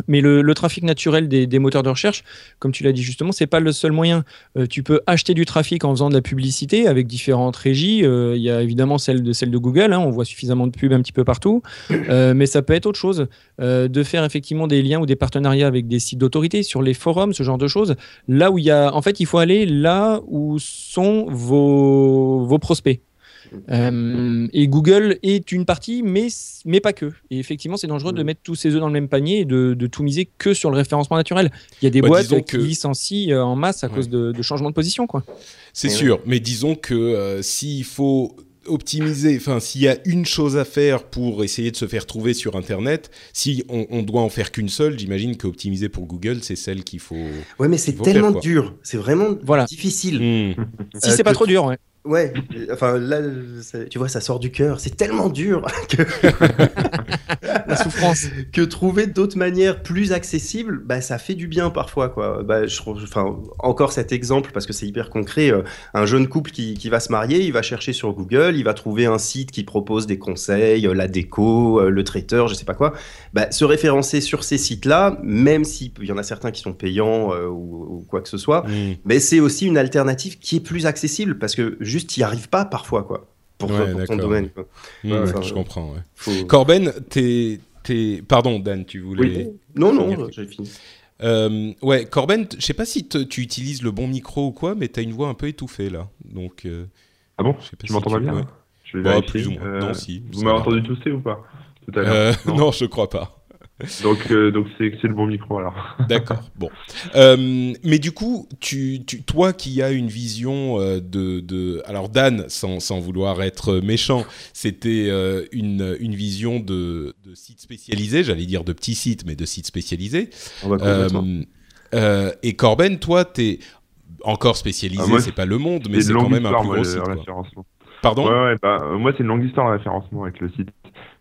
Mais le, trafic naturel des, moteurs de recherche, comme tu l'as dit justement, c'est pas le seul moyen. Euh, tu peux acheter du trafic en faisant de la publicité avec différentes régies. Euh, il y a évidemment celle de, Google, hein, on voit suffisamment de pubs un petit peu partout. Euh, mais ça peut être autre chose, de faire effectivement des liens ou des partenariats avec des sites d'autorité sur les forums, ce genre de choses. Là où il en fait, il faut aller là où sont vos prospects. Euh, et Google est une partie, mais, mais pas que. Et effectivement, c'est dangereux de mm. mettre tous ses œufs dans le même panier et de, de, tout miser que sur le référencement naturel. Il y a des boîtes qui que... licencient euh, en masse à cause de, de changements de position. quoi. C'est sûr, mais disons que euh, s'il faut optimiser, enfin, s'il y a une chose à faire pour essayer de se faire trouver sur Internet, si on, doit en faire qu'une seule, j'imagine qu'optimiser pour Google, c'est celle qu'il faut. Ouais, mais c'est tellement dur, c'est vraiment voilà. difficile. Hmm. si c'est pas trop dur, ouais. Ouais, enfin là, tu vois, ça sort du cœur. C'est tellement dur que la souffrance. que trouver d'autres manières plus accessibles, bah ça fait du bien parfois quoi. Bah, je, enfin encore cet exemple parce que c'est hyper concret. Euh, un jeune couple qui, qui, va se marier, il va chercher sur Google, il va trouver un site qui propose des conseils, euh, la déco, euh, le traiteur, je sais pas quoi. Bah, se référencer sur ces sites-là, même s'il y en a certains qui sont payants ou, quoi que ce soit, mmh. mais c'est aussi une alternative qui est plus accessible parce que juste y arrives pas parfois quoi pour, ton domaine. je comprends. Corben, t'es, pardon Dan, tu voulais. Non non, j'ai fini. Euh, ouais, Corben, je sais pas si tu utilises le bon micro ou quoi, mais tu as une voix un peu étouffée là. Donc, euh, ah bon? Tu m'entends pas bien Je vais bah, plus ou moins. non, si, Vous m'avez entendu tousser ou pas Tout à l'heure? Non, non, je crois pas. Donc, euh, donc c'est, le bon micro alors. D'accord. Bon. Euh, mais du coup, tu, tu, toi qui as une vision euh, de, de, alors Dan, sans, sans vouloir être méchant, c'était une, une vision de, de sites spécialisés, j'allais dire de petits sites, mais de sites spécialisés. et Corben, toi, t'es encore spécialisé, ah, c'est pas le monde, mais c'est quand même un plus gros site. Pardon? Ouais, ouais, bah, Moi, c'est une longue histoire le référencement avec le site.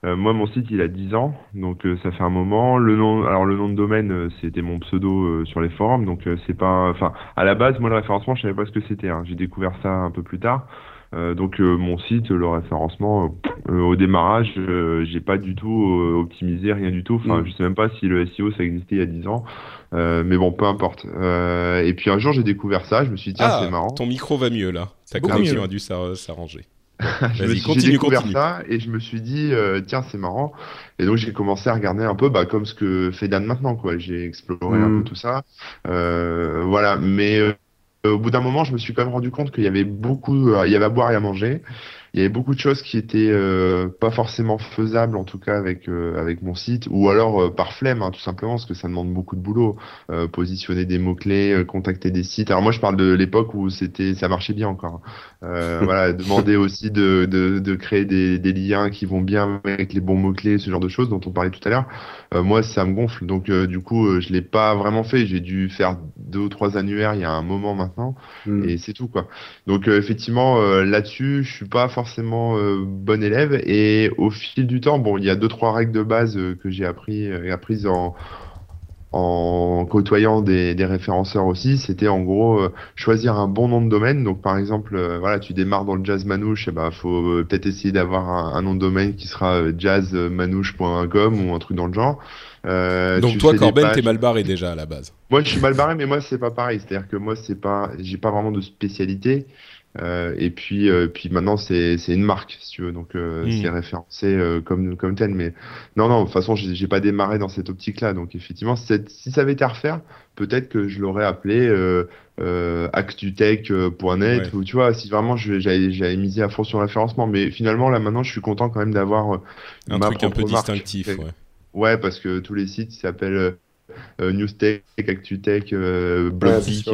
Euh, moi, mon site, il a 10 ans, donc euh, ça fait un moment. Le nom, alors le nom de domaine, euh, c'était mon pseudo sur les forums, donc c'est pas, enfin, à la base, moi, le référencement, je savais pas ce que c'était. Hein. J'ai découvert ça un peu plus tard. donc mon site, le référencement, au démarrage, j'ai pas du tout optimisé, rien du tout. Enfin, mm. je sais même pas si le SEO ça existait il y a 10 ans. mais bon, peu importe. et puis un jour, j'ai découvert ça. Je me suis dit, tiens, ah, c'est marrant. Ton micro va mieux là. Ta connexion a dû s'arranger. j'ai découvert ça et je me suis dit euh, tiens c'est marrant et donc j'ai commencé à regarder un peu bah, comme ce que fait Dan maintenant quoi j'ai exploré un peu mm. tout ça euh, voilà mais euh, au bout d'un moment je me suis quand même rendu compte qu'il y avait beaucoup il y avait à boire et à manger il y avait beaucoup de choses qui étaient euh, pas forcément faisables, en tout cas avec euh, avec mon site, ou alors euh, par flemme, hein, tout simplement, parce que ça demande beaucoup de boulot. positionner des mots clés, contacter des sites. Alors moi, je parle de l'époque où c'était, ça marchait bien encore. Hein. voilà, demander aussi de, de, de créer des, des, liens qui vont bien avec les bons mots clés, ce genre de choses dont on parlait tout à l'heure. moi, ça me gonfle, donc du coup, je l'ai pas vraiment fait. J'ai dû faire deux ou trois annuaires il y a un moment maintenant, hmm. et c'est tout quoi. Donc effectivement, là-dessus, je suis pas forcément euh, bon élève et au fil du temps, bon, il y a deux trois règles de base euh, que j'ai appris euh, apprises en en côtoyant des, des référenceurs aussi, c'était en gros choisir un bon nom de domaine. Donc par exemple, voilà, tu démarres dans le jazz manouche, et eh ben faut peut-être essayer d'avoir un, nom de domaine qui sera jazzmanouche.com ou un truc dans le genre. Donc toi, Corben, t'es mal barré déjà à la base. Moi, je suis mal barré, mais moi c'est pas pareil. C'est-à-dire que moi c'est pas, j'ai pas vraiment de spécialité. Euh, et puis, euh, puis maintenant, c'est une marque, si tu veux. Donc, euh, hmm. c'est référencé comme, comme tel. Mais non, non, de toute façon, j'ai pas démarré dans cette optique-là. Donc, effectivement, si ça avait été à refaire, peut-être que je l'aurais appelé actutech.net ou tu vois, si vraiment j'avais misé à fond sur le référencement. Mais finalement, là, maintenant, je suis content quand même d'avoir un truc un peu distinctif. Ouais. ouais. parce que tous les sites s'appellent euh, Newstech, ActuTech, euh,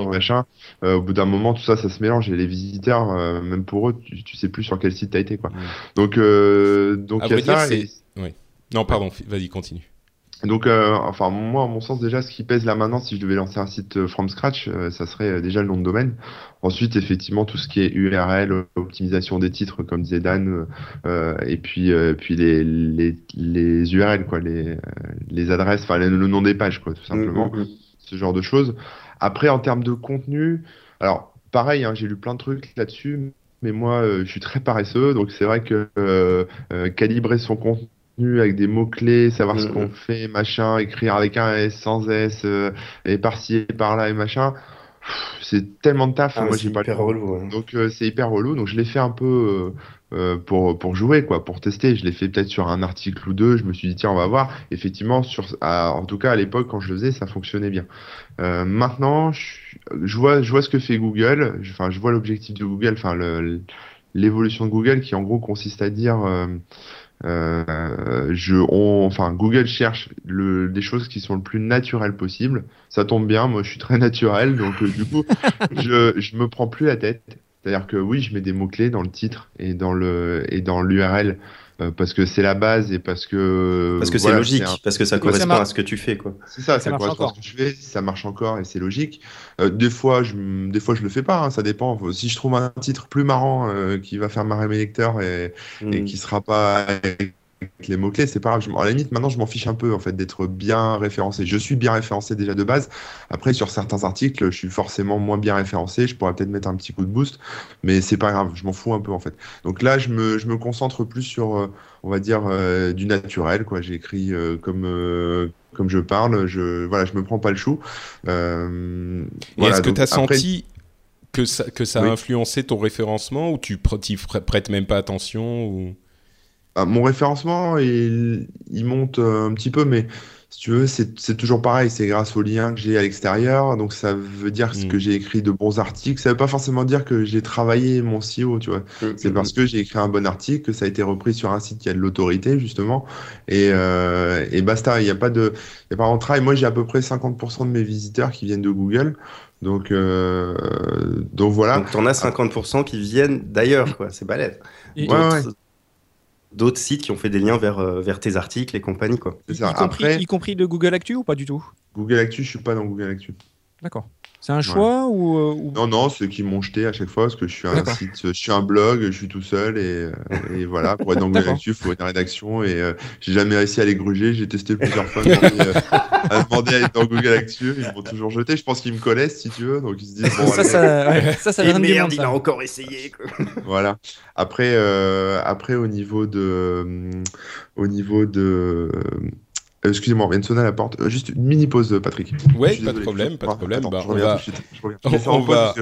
machin. Euh, au bout d'un moment, tout ça, ça se mélange. Et les visiteurs, euh, même pour eux, tu, sais plus sur quel site tu as été. Quoi. Donc, donc il y a ça. Oui. Non, pardon, vas-y, continue. Donc, euh, enfin, moi, à mon sens, déjà, ce qui pèse là maintenant, si je devais lancer un site euh, from scratch, euh, ça serait déjà le nom de domaine. Ensuite, effectivement, tout ce qui est URL, optimisation des titres, comme disait Dan, et puis, puis les, les, les, URL, quoi, les, les adresses, enfin, le, nom des pages, quoi, tout simplement. Mm, mm, mm. Ce genre de choses. Après, en termes de contenu, alors, pareil, hein, j'ai lu plein de trucs là-dessus, mais moi, je suis très paresseux, donc c'est vrai que calibrer son contenu avec des mots-clés, savoir ce mm, qu'on mm. fait, machin, écrire avec un S, sans S, euh, et par-ci et par-là et machin. C'est tellement de taf, ah, moi j'ai pas relou, Donc euh, c'est hyper relou, donc je l'ai fait un peu euh, pour, pour jouer, quoi, pour tester. Je l'ai fait peut-être sur un article ou deux, je me suis dit tiens on va voir. Effectivement, sur, en tout cas à l'époque quand je le faisais, ça fonctionnait bien. maintenant, je, vois, je vois ce que fait Google, enfin je vois l'objectif de Google, enfin l'évolution de Google qui en gros consiste à dire euh, je, on, enfin, Google cherche le, des choses qui sont le plus naturelles possible. Ça tombe bien, moi je suis très naturel, donc euh, du coup, je, je me prends plus la tête. C'est-à-dire que oui, je mets des mots-clés dans le titre et dans le et dans l'URL euh, parce que c'est la base et parce que parce que c'est logique, parce que ça correspond à ce que tu fais quoi. C'est ça, ça, correspond à ce que tu fais, ça marche encore et c'est logique. Euh, des fois, je des fois je le fais pas, hein, ça dépend. Si je trouve un titre plus marrant euh, qui va faire marrer mes lecteurs et, et hmm. qui sera pas avec les mots-clés, c'est pas grave. à la limite, maintenant, je m'en fiche un peu, en fait, d'être bien référencé. Je suis bien référencé déjà de base. Après, sur certains articles, je suis forcément moins bien référencé. Je pourrais peut-être mettre un petit coup de boost, mais c'est pas grave. Je m'en fous un peu, en fait. Donc là, je me, je me concentre plus sur, euh, on va dire, euh, du naturel, quoi. J'écris euh, comme, comme je parle. Je, voilà, je me prends pas le chou. Est-ce que tu as senti que ça, que ça a influencé ton référencement ou tu n'y prêtes même pas attention ou... Ah, mon référencement, il, monte euh, un petit peu, mais si tu veux, c'est toujours pareil. C'est grâce aux liens que j'ai à l'extérieur. Donc, ça veut dire mm. que j'ai écrit de bons articles. Ça veut pas forcément dire que j'ai travaillé mon SEO, tu vois. Mm, c'est mm, parce que j'ai écrit un bon article, que ça a été repris sur un site qui a de l'autorité, justement. Et, euh, et basta. Il n'y a pas de, il y a pas de travail. Moi, j'ai à peu près 50% de mes visiteurs qui viennent de Google. Donc, euh, donc voilà. Donc, tu en as 50% qui viennent d'ailleurs, quoi. C'est balèze. Ouais, ouais d'autres sites qui ont fait des liens vers, euh, vers tes articles et compagnie. Quoi. Y, compris, y compris de Google Actu ou pas du tout? Google Actu, je suis pas dans Google Actu. D'accord. C'est un choix euh, ou, Non, non, c'est qu'ils m'ont jeté à chaque fois parce que je suis un site, je suis un blog, je suis tout seul et, euh, et voilà, pour être dans Google Actu, il faut être une rédaction et euh, j'ai jamais réussi à les gruger. J'ai testé plusieurs fois à demander à être dans Google Actu, ils m'ont toujours jeté. Je pense qu'ils me connaissent si tu veux, donc ils se disent bon, ça, ça, ouais, ça, ça, et merde, il a encore essayé. Quoi. voilà. Après, après au niveau de, au niveau de euh, excusez-moi, on sonner à la porte. Euh, juste une mini pause, Patrick. Oui, pas de problème, pas de problème. Bah, on va... on va...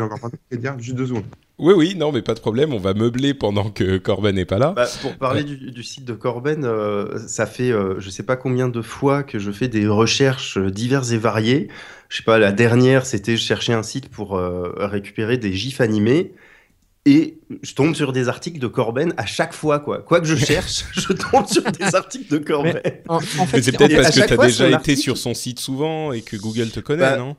Juste deux secondes. Oui, oui, non, mais pas de problème. On va meubler pendant que Corben n'est pas là. Bah, pour parler du, site de Corben, euh, ça fait je sais pas combien de fois que je fais des recherches diverses et variées. Je sais pas, la dernière, c'était je cherchais un site pour récupérer des gifs animés. Et je tombe sur des articles de Corben à chaque fois, quoi. Quoi que je cherche, je tombe sur des articles de Corben. Mais, en, en Mais fait, c'est peut-être parce que tu as fois, déjà été article- sur son site souvent et que Google te connaît, Bah, non?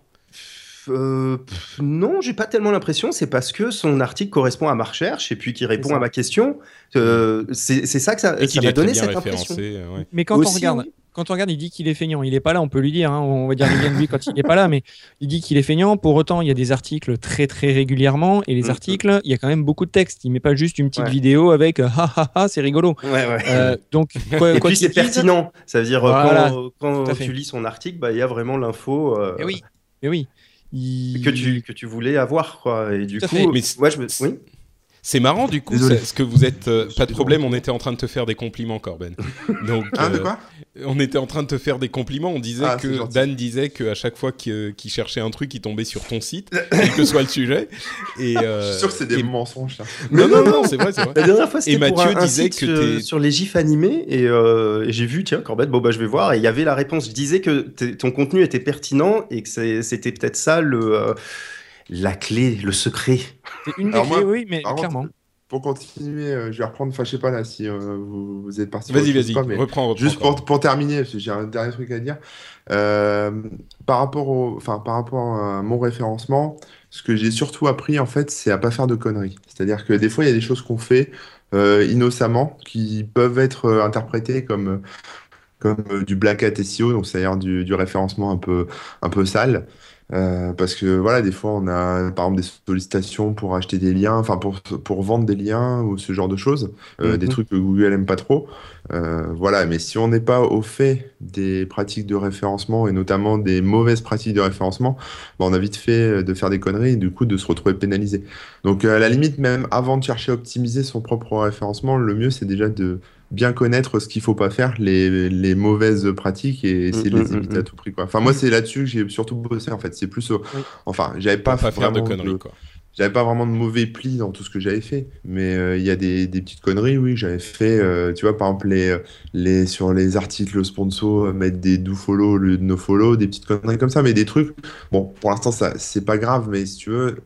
Euh, pff, non, j'ai pas tellement l'impression. C'est parce que son article correspond à ma recherche et puis qu'il répond à ma question. Euh, c'est c'est ça que ça m'a donné cette impression. ouais. mais quand on Aussi, regarde, oui. Quand on regarde, il dit qu'il est feignant. Il est pas là, on peut lui dire. hein, on va dire les bien de lui quand il n'est pas là, mais il dit qu'il est feignant. Pour autant, il y a des articles très très régulièrement et les Mhm. articles, il y a quand même beaucoup de texte. Il met pas juste une petite Ouais. vidéo avec euh, ha ha ha, c'est rigolo. Ouais, ouais. Euh, donc quoi, et quoi puis c'est pertinent. Ça veut dire euh, Voilà, quand, fait. tu lis son article, bah il y a vraiment l'info. euh, Eh oui, eh oui. Il- que tu, que tu voulais avoir. Quoi. Et du Tout coup, moi, je me... oui C'est marrant du coup, Désolé. c'est- ce que vous êtes. euh, pas de problème, on était en train de te faire des compliments, Corben. Donc, Hein, de euh, quoi? on était en train de te faire des compliments. On disait Ah, que. Dan disait qu'à chaque fois qu'il cherchait un truc, il tombait sur ton site, quel que soit le sujet. Et, Je euh, suis sûr que c'est des et- mensonges, ça. Non, non, non, c'est vrai, c'est vrai. La dernière fois, c'était Et pour Mathieu un, un disait site que sur, les gifs animés et, euh, et j'ai vu, tiens, Corbett, bon, bah, je vais voir. Et il y avait la réponse. Je disais que ton contenu était pertinent et que c'était peut-être ça le, euh, la clé, le secret. C'est une des Alors clés, moi, oui, mais par contre, clairement. Pour continuer, euh, je vais reprendre, sais pas là si euh, vous, vous êtes parti. Vas-y, vas-y, reprends, reprends. Juste pour, pour terminer, parce que j'ai un dernier truc à dire. Euh, par rapport au, enfin par rapport à mon référencement, ce que j'ai surtout appris en fait, c'est à pas faire de conneries. C'est-à-dire que des fois, il y a des choses qu'on fait euh, innocemment qui peuvent être euh, interprétées comme euh, comme du black hat SEO, donc c'est-à-dire du, du référencement un peu un peu sale. Euh, parce que voilà, des fois on a par exemple des sollicitations pour acheter des liens, enfin pour, pour vendre des liens ou ce genre de choses, euh, Mhm. des trucs que Google aime pas trop. Euh, voilà, mais si on n'est pas au fait des pratiques de référencement et notamment des mauvaises pratiques de référencement, bah, on a vite fait de faire des conneries et du coup de se retrouver pénalisé. Donc à la limite, même avant de chercher à optimiser son propre référencement, le mieux c'est déjà de bien connaître ce qu'il faut pas faire, les, les mauvaises pratiques et essayer de Mm, les mm, éviter mm. à tout prix. Quoi. Enfin moi c'est là-dessus que j'ai surtout bossé en fait. C'est plus, au- Oui. enfin j'avais pas, Pas faire de conneries, quoi. j'avais pas vraiment de mauvais plis dans tout ce que j'avais fait, mais euh, il y a des, des petites conneries, oui, j'avais fait. euh, tu vois, par exemple, les, les, sur les articles sponsors, euh, mettre des do follow au lieu de no follow, des petites conneries comme ça, mais des trucs. Bon, pour l'instant, ça, c'est pas grave, mais si tu veux,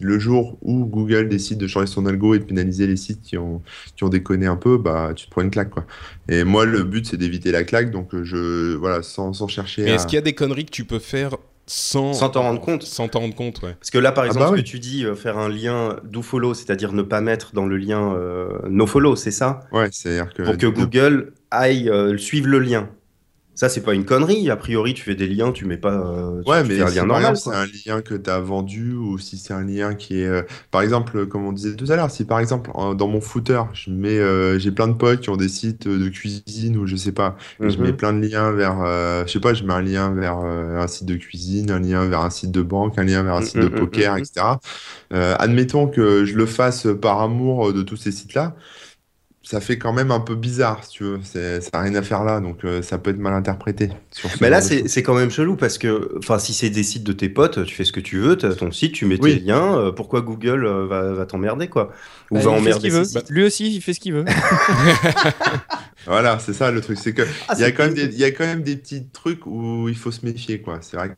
le jour où Google décide de changer son algo et de pénaliser les sites qui ont, qui ont déconné un peu, bah, tu te prends une claque, quoi. Et moi, le but, c'est d'éviter la claque, donc euh, je, voilà, sans, sans chercher Mais à. est-ce qu'il y a des conneries que tu peux faire sans Sans t'en rendre compte. Sans t'en rendre compte, ouais. Parce que là, par Ah exemple, bah ce oui. que tu dis, euh, faire un lien do follow, c'est-à-dire ne pas mettre dans le lien euh, no follow, c'est ça? Ouais, c'est-à-dire que. Pour que Google aille euh, suivre le lien. Ça, c'est pas une connerie. A priori, tu fais des liens, tu mets pas. euh, Ouais, tu mais c'est un lien que tu as vendu ou si c'est un lien qui est, euh, par exemple, comme on disait tout à l'heure, si par exemple en- dans mon footer, je mets, euh, j'ai plein de potes qui ont des sites de cuisine ou je sais pas, je Mhm. mets plein de liens vers, euh, je sais pas, je mets un lien vers euh, un site de cuisine, un lien vers un site de banque, un lien vers un site de Mhm, mhm, poker, mhm. etc. Euh, admettons que je le fasse par amour de tous ces sites-là. Ça fait quand même un peu bizarre, si tu veux. Ça n'a rien à faire là, donc euh, ça peut être mal interprété. sur ce Mais là, genre de c'est quand même chelou parce que, enfin, si c'est des sites de tes potes, tu fais ce que tu veux, t'as ton site, tu mets tes liens. euh, pourquoi Google euh, va, va t'emmerder, quoi? Ou Bah, va emmerder ses sites Lui aussi, il fait ce qu'il veut. Voilà, c'est ça le truc. C'est que Ah, il y a quand même des, il y a quand même des petits trucs où il faut se méfier, quoi. C'est vrai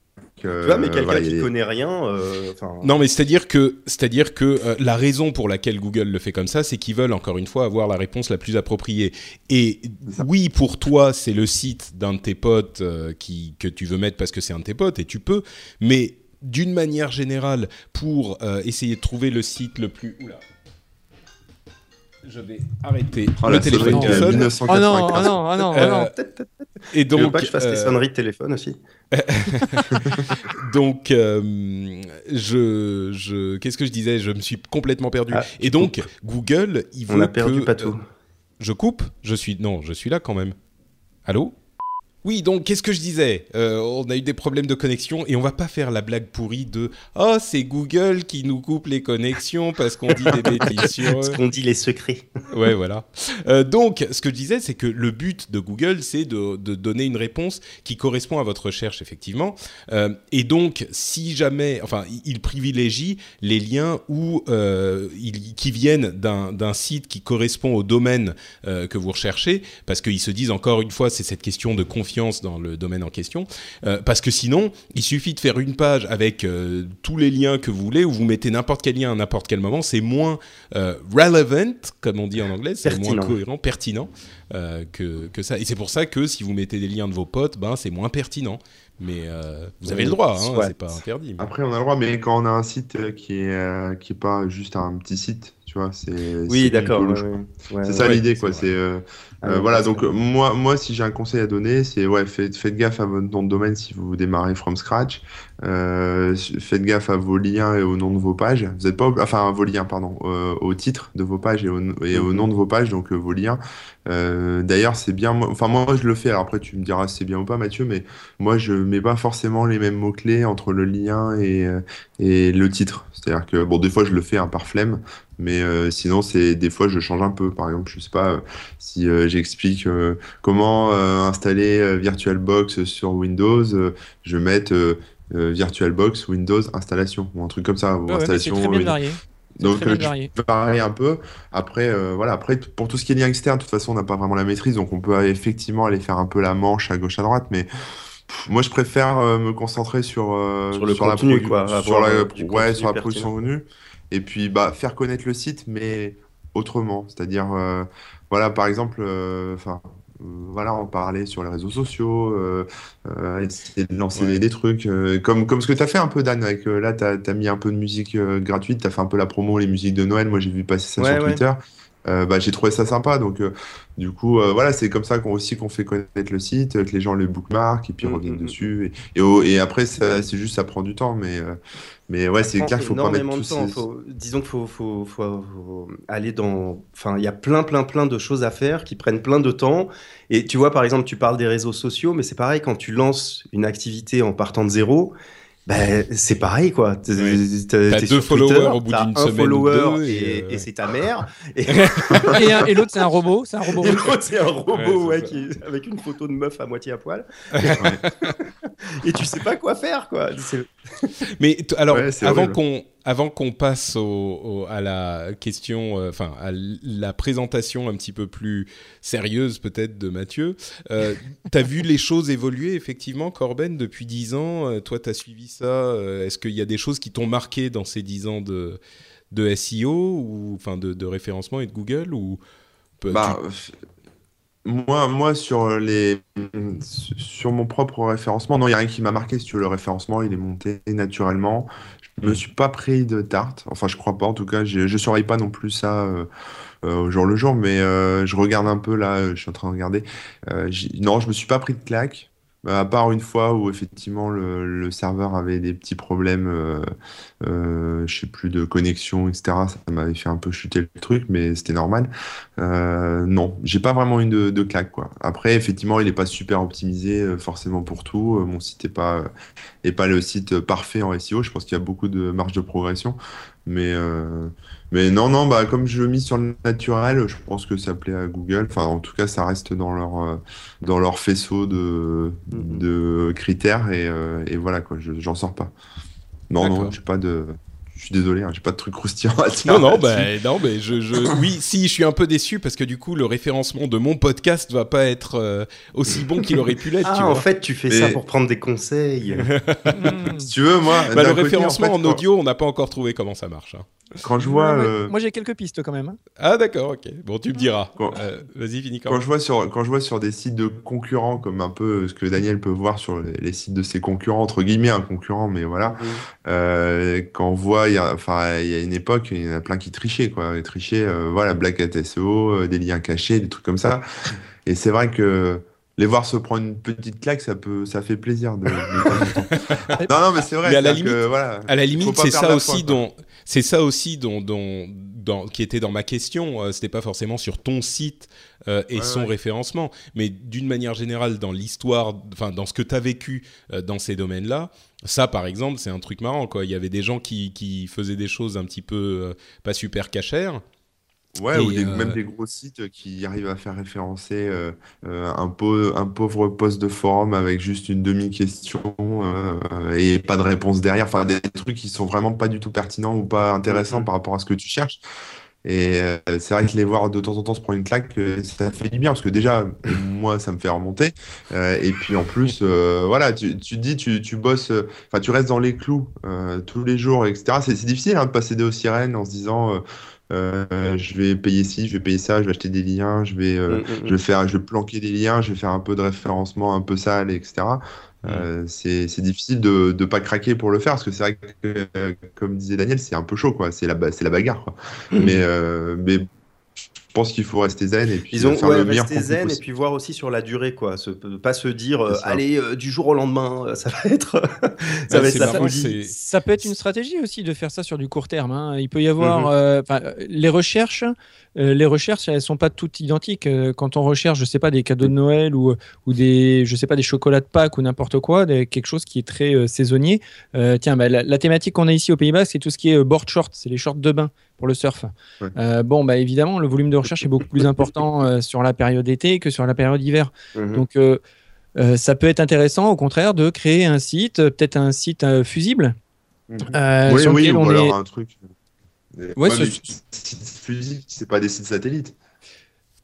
Tu vois, mais quelqu'un voilà, a connaît rien, euh. Non, mais c'est-à-dire que, c'est-à-dire que euh, la raison pour laquelle Google le fait comme ça, c'est qu'ils veulent encore une fois avoir la réponse la plus appropriée. Et oui, pour toi, c'est le site d'un de tes potes euh, qui que tu veux mettre parce que c'est un de tes potes et tu peux. Mais d'une manière générale, pour euh, essayer de trouver le site le plus. Oula. Je vais arrêter Oh, le téléphone de sonne. 1995. Oh non, oh non, oh non, oh non. Euh, et Tu veux donc, pas que je fasse tes euh, sonneries de téléphone aussi donc, euh, je, je, qu'est-ce que je disais? Je me suis complètement perdu. Ah, et donc, Google, il veut On a perdu que, Patou. euh, je coupe? Je suis non, je suis là quand même. Allô? Oui, donc qu'est-ce que je disais? Euh, On a eu des problèmes de connexion et on va pas faire la blague pourrie de oh c'est Google qui nous coupe les connexions parce qu'on dit des bêtises sur Ce eux. qu'on dit les secrets. Ouais, voilà. Euh, donc, ce que je disais, c'est que le but de Google, c'est de, de donner une réponse qui correspond à votre recherche, effectivement. Euh, et donc, si jamais, enfin, il- il privilégie les liens où, qui viennent d'un site qui correspond au domaine que vous recherchez, parce qu'ils se disent encore une fois, c'est cette question de confiance confiance dans le domaine en question, parce que sinon, il suffit de faire une page avec tous les liens que vous voulez, où vous mettez n'importe quel lien à n'importe quel moment, c'est moins relevant, comme on dit en anglais, c'est moins cohérent, pertinent que, que ça. Et c'est pour ça que si vous mettez des liens de vos potes, ben c'est moins pertinent. Mais euh, vous avez le droit, hein, c'est pas interdit. Après, on a le droit, mais quand on a un site euh, qui est, euh, qui est pas juste un petit site, tu vois, c'est. Oui, d'accord. c'est ça l'idée, quoi. C'est ah voilà. Donc moi, moi, si j'ai un conseil à donner, c'est ouais, faites, faites, gaffe à votre nom de domaine si vous démarrez from scratch. faites gaffe à vos liens et au nom de vos pages. Vous êtes pas, enfin, à vos liens, pardon, au titre de vos pages et au, et au nom de vos pages, donc vos liens. Euh, d'ailleurs, c'est bien. Enfin, moi, je le fais. Alors après, tu me diras si c'est bien ou pas, Mathieu, mais moi, je mets pas forcément les mêmes mots-clés entre le lien et, euh, et le titre. C'est-à-dire que, bon, des fois, je le fais hein, par flemme, mais euh, sinon, c'est des fois, je change un peu. Par exemple, je sais pas si j'explique comment installer VirtualBox sur Windows, je vais mettre VirtualBox Windows installation ou un truc comme ça. Ou installation. très bien varié. Donc, euh, je pareil un peu. Après, euh, voilà, après, pour tout ce qui est lien externe, de toute façon, on n'a pas vraiment la maîtrise, donc on peut effectivement aller faire un peu la manche à gauche à droite, mais moi, je préfère euh, me concentrer sur, sur le contenu, la quoi. Sur la, ouais, sur la production venue. Et puis, bah, faire connaître le site, mais autrement. C'est-à-dire, voilà, par exemple, enfin, voilà, en parler sur les réseaux sociaux, euh, euh, essayer de lancer des, trucs, euh, comme, comme ce que tu as fait un peu, Dan, avec là, tu as, mis un peu de musique gratuite, tu as fait un peu la promo, les musiques de Noël, moi j'ai vu passer ça sur Twitter. bah, j'ai trouvé ça sympa. Donc, du coup, voilà, c'est comme ça qu'on aussi qu'on fait connaître le site, que les gens le bookmark et puis mm, reviennent mm, mm. dessus. Et, et, après, c'est juste, ça prend du temps, mais, mais ouais, c'est clair qu'il faut pas mettre tout ces... Disons qu'il faut, faut, faut, aller dans. Enfin, il y a plein, plein, plein de choses à faire qui prennent plein de temps. Et tu vois, par exemple, tu parles des réseaux sociaux, mais c'est pareil quand tu lances une activité en partant de zéro. Ben, c'est pareil, quoi. T'as deux followers au bout d'une semaine. follower deux, et, et, c'est ta mère. Et, et, l'autre, c'est un robot. C'est un robot. Et l'autre, c'est un robot, ouais, qui avec une photo de meuf à moitié à poil. et tu sais pas quoi faire, quoi. Mais alors, avant qu'on avant qu'on passe au, à la question, euh, enfin à la présentation un petit peu plus sérieuse peut-être de Mathieu, euh, tu as vu les choses évoluer effectivement, Corben, depuis 10 ans. Euh, toi, tu as suivi ça. Euh, est-ce qu'il y a des choses qui t'ont marqué dans ces 10 ans de, de SEO ou enfin de, de, référencement et de Google ou bah, moi, moi sur, les, sur mon propre référencement, non, il n'y a rien qui m'a marqué. Si tu veux, le référencement, il est monté naturellement. Je me suis pas pris de tarte. Enfin, je crois pas. En tout cas, je, je surveille pas non plus ça euh, euh, au jour le jour, mais euh, je regarde un peu là. Je suis en train de regarder. non, je me suis pas pris de claque. Bah, à part une fois où effectivement le, le serveur avait des petits problèmes, euh, euh, je sais plus, de connexion, etc. Ça m'avait fait un peu chuter le truc, mais c'était normal. Euh, non, j'ai pas vraiment une de, de, claque, quoi. Après, effectivement, il est pas super optimisé euh, forcément pour tout. Euh, mon site est pas, est pas le site parfait en SEO. Je pense qu'il y a beaucoup de marge de progression. Mais, euh, mais non, non, bah, comme je le mis sur le naturel, je pense que ça plaît à Google. Enfin, en tout cas, ça reste dans leur, euh, dans leur faisceau de, mm-hmm. de critères et, euh, et voilà, quoi, j'en sors pas. Non, non, j'ai pas de. Je suis désolé, hein, j'ai pas de truc croustillant à dire. Non, non, bah, non, mais je, je, oui, si, je suis un peu déçu parce que du coup, le référencement de mon podcast va pas être euh, aussi bon qu'il aurait pu l'être. Ah, en fait, tu fais ça pour prendre des conseils. si tu veux, moi. Bah, le référencement en, audio, on n'a pas encore trouvé comment ça marche. Hein. Quand je vois. Euh, moi, j'ai quelques pistes quand même. Hein. Ah, d'accord, ok. Bon, tu me diras. Euh, vas-y, finis quand, quand je vois sur Quand je vois sur des sites de concurrents, comme un peu ce que Daniel peut voir sur les, sites de ses concurrents, entre guillemets, un concurrent, mais voilà. Euh, quand on voit, il y, a, il y a une époque, il y en a plein qui trichaient, quoi. Ils trichaient, voilà, Black Hat SEO, des liens cachés, des trucs comme ça. Et c'est vrai que les voir se prendre une petite claque, ça peut, ça fait plaisir. De, non, non, mais c'est vrai. à la limite, voilà, à la limite, c'est ça aussi dont, c'est ça aussi dont, dont, dans, qui était dans ma question. Euh, C'était pas forcément sur ton site euh, et son référencement, mais d'une manière générale dans l'histoire, enfin dans ce que tu as vécu euh, dans ces domaines-là. Ça, par exemple, c'est un truc marrant. Quoi. Il y avait des gens qui, qui faisaient des choses un petit peu euh, pas super cachères Ouais, ou même euh, des gros sites qui arrivent à faire référencer euh, euh, un, un pauvre poste de forum avec juste une demi-question et pas de réponse derrière. Enfin, des trucs qui sont vraiment pas du tout pertinents ou pas intéressants par rapport à ce que tu cherches. Et euh, c'est vrai que les voir de temps en temps se prendre une claque, euh, ça fait du bien, parce que déjà, moi, ça me fait remonter. Euh, et puis en plus, voilà, tu, tu dis, tu, tu bosses, enfin, tu restes dans les clous tous les jours, etc. C'est difficile hein, de passer des aux sirènes en se disant. Je vais payer ci, je vais payer ça, je vais acheter des liens, je vais, mm, mm, mm. je vais faire, je vais planquer des liens, je vais faire un peu de référencement un peu sale, etc. Euh, c'est difficile de ne pas craquer pour le faire parce que c'est vrai que, comme disait Daniel, c'est un peu chaud, quoi. C'est la, la bagarre, quoi. Mais, euh, mais je pense qu'il faut rester zen et puis Ils ont, faire le meilleur rester zen et puis voir aussi sur la durée quoi. Se, pas se dire euh, allez euh, du jour au lendemain euh, ça va être ça va être la folie. ça peut être une stratégie aussi de faire ça sur du court terme hein. il peut y avoir mhm. les recherches les recherches elles sont pas toutes identiques. Quand on recherche je sais pas des cadeaux de Noël ou, ou des je sais pas des chocolats de Pâques ou n'importe quoi quelque chose qui est très saisonnier tiens bah, la, la, thématique qu'on a ici au Pays Bas c'est tout ce qui est board short c'est les shorts de bain pour le surf. Euh, bon, bah évidemment, le volume de recherche est beaucoup plus important euh, sur la période été que sur la période hiver. Mhm. Donc, euh, ça peut être intéressant, au contraire, de créer un site, peut-être un site fusible. Mhm. oui, oui, ou alors un truc. Ouais, ce... c'est pas des sites satellites.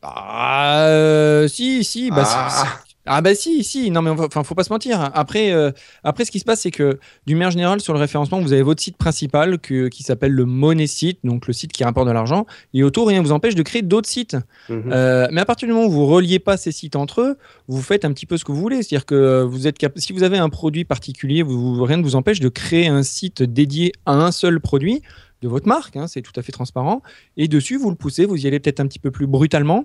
Ah, si, si, bah, ah. Ah bah si, si, non mais enfin faut pas se mentir. Après, euh, après ce qui se passe c'est que d'une manière générale sur le référencement vous avez votre site principal qui s'appelle le money site, donc le site qui rapporte de l'argent, et autour rien ne vous empêche de créer d'autres sites. Mhm. Euh, mais à partir du moment où vous reliez pas ces sites entre eux, vous faites un petit peu ce que vous voulez. C'est-à-dire que vous êtes si vous avez un produit particulier, vous, rien ne vous empêche de créer un site dédié à un seul produit de votre marque, hein, c'est tout à fait transparent, et dessus vous le poussez, vous y allez peut-être un petit peu plus brutalement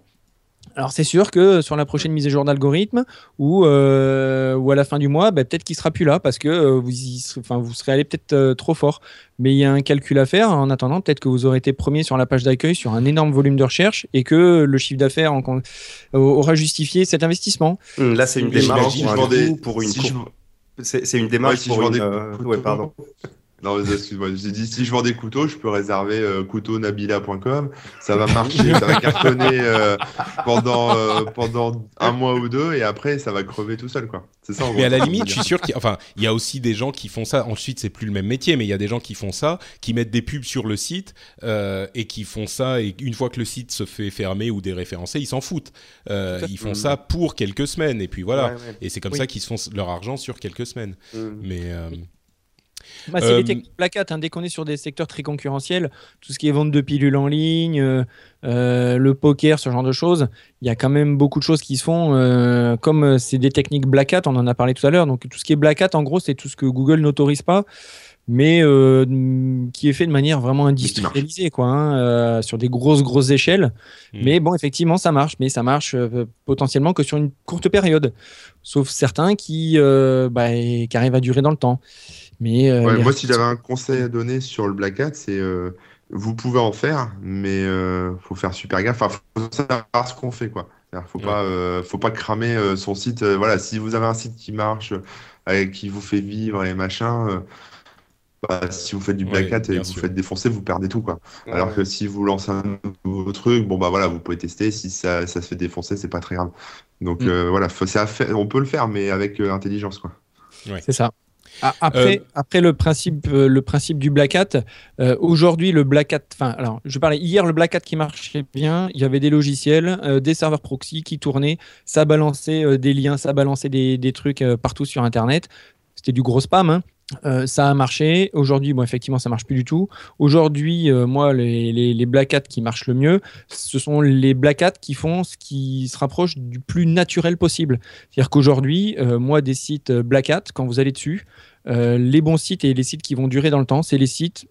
alors c'est sûr que sur la prochaine mise à jour d'algorithme ou, euh, ou à la fin du mois, bah, peut-être qu'il sera plus là parce que euh, vous, enfin, vous serez allé peut-être euh, trop fort. Mais il y a un calcul à faire. En attendant, peut-être que vous aurez été premier sur la page d'accueil sur un énorme volume de recherche et que le chiffre d'affaires aura justifié cet investissement. Hum, là, c'est une démarche pour, une. C'est une démarche pour une. Ouais, pardon. Non, excuse-moi, j'ai dit si je vends des couteaux, je peux réserver euh, couteaunabila.com. Ça va marcher, ça va cartonner euh, pendant, euh, pendant un mois ou deux et après ça va crever tout seul. quoi. C'est ça. mais à la limite, je suis sûr qu'il enfin, il y a aussi des gens qui font ça. Ensuite, c'est plus le même métier, mais il y a des gens qui font ça, qui mettent des pubs sur le site et qui font ça. Et une fois que le site se fait fermer ou déréférencer, ils s'en foutent. ils font ça pour quelques semaines et puis voilà. Et c'est comme ça qu'ils se font leur argent sur quelques semaines. Mm. Mais bah, c'est les techniques placates. Hein. Dès qu'on est sur des secteurs très concurrentiels, tout ce qui est vente de pilules en ligne, euh, euh, le poker, ce genre de choses, il y a quand même beaucoup de choses qui se font. Euh, comme c'est des techniques black hat, on en a parlé tout à l'heure. Donc tout ce qui est black hat, en gros, c'est tout ce que Google n'autorise pas mais qui est fait de manière vraiment industrialisée, quoi, hein, sur des grosses, grosses échelles. Hmm. Mais bon, effectivement, ça marche, mais ça marche potentiellement que sur une courte période, sauf certains qui, bah, qui arrivent à durer dans le temps. Euh, moi, si j'avais un conseil à donner sur le Black Hat, c'est euh, vous pouvez en faire, mais il euh, faut faire super gaffe. Enfin, faut savoir ce qu'on fait, quoi. Faut pas, faut pas cramer son site. voilà, si vous avez un site qui marche, qui vous fait vivre et machin. Bah, si vous faites du black hat et vous faites défoncer, vous perdez tout quoi. Alors que si vous lancez un nouveau truc, bon bah voilà, vous pouvez tester. Si ça, ça se fait défoncer, c'est pas très grave. Donc mm. voilà, on peut le faire, mais avec intelligence quoi. C'est ça. Ah, après, euh, après le principe, euh, le principe du Black Hat, euh, aujourd'hui le Black Hat, enfin, alors je parlais hier le Black Hat qui marchait bien, il y avait des logiciels, des serveurs proxy qui tournaient, ça balançait des liens, ça balançait des, des trucs partout sur Internet. C'était du gros spam. Hein. Euh, ça a marché. Aujourd'hui, bon, effectivement, ça marche plus du tout. Aujourd'hui, euh, moi, les, Black Hat qui marchent le mieux, ce sont les Black Hat qui font ce qui se rapproche du plus naturel possible. C'est-à-dire qu'aujourd'hui, euh, moi, des sites Black Hat, quand vous allez dessus, les bons sites et les sites qui vont durer dans le temps, c'est les sites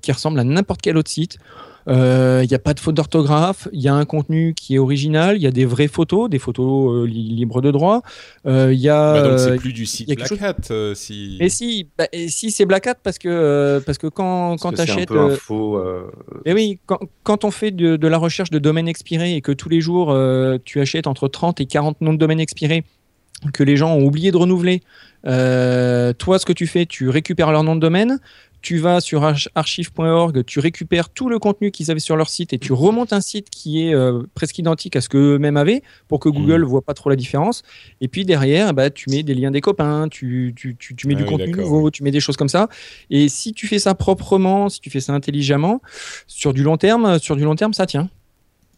qui ressemblent à n'importe quel autre site. Il euh, n'y a pas de faute d'orthographe, il y a un contenu qui est original, il y a des vraies photos, des photos euh, libres de droit. Euh, il y a. Bah donc c'est plus du site Black Hat si. Et si, bah, si c'est Black Hat parce que parce que quand quand tu achètes. Et oui, quand, quand on fait de, de, la recherche de domaines expirés et que tous les jours tu achètes entre 30 et 40 noms de domaines expirés que les gens ont oublié de renouveler. toi, ce que tu fais, tu récupères leur nom de domaine, tu vas sur archive.org, tu récupères tout le contenu qu'ils avaient sur leur site et tu remontes un site qui est euh, presque identique à ce qu'eux-mêmes avaient pour que Google ne voit pas trop la différence. Et puis derrière, bah, tu mets des liens des copains, tu, tu, tu, tu mets Ah du oui, contenu nouveau, tu mets des choses comme ça. Et si tu fais ça proprement, si tu fais ça intelligemment, sur du long terme, sur du long terme, ça tient.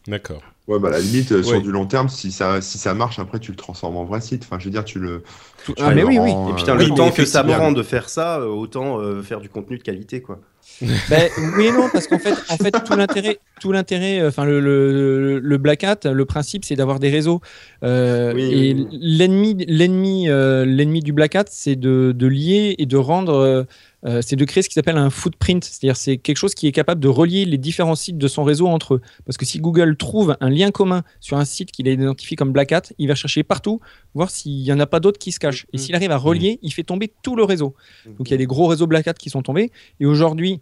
D'accord. Ouais, bah, à la limite, euh, Ouais. sur du long terme, si ça, si ça marche, après, tu le transformes en vrai site. Enfin, je veux dire, tu le. Tu ah, le mais oui, oui. rends, Et puis, euh, le oui, temps que ça prend de faire ça, euh, autant euh, faire du contenu de qualité, quoi. Ben, oui et non, parce qu'en fait, en fait, tout l'intérêt, tout l'intérêt, euh, enfin le, le, le Black Hat, le principe, c'est d'avoir des réseaux. Euh, Oui, et oui, l'ennemi, l'ennemi, euh, l'ennemi du Black Hat, c'est de, de lier et de rendre, euh, c'est de créer ce qui s'appelle un footprint, c'est-à-dire c'est quelque chose qui est capable de relier les différents sites de son réseau entre eux. Parce que si Google trouve un lien commun sur un site qu'il a identifié comme Black Hat, il va chercher partout, voir s'il n'y en a pas d'autres qui se cachent. Et Mhm. s'il arrive à relier, il fait tomber tout le réseau. Donc il y a des gros réseaux Black Hat qui sont tombés. Et aujourd'hui,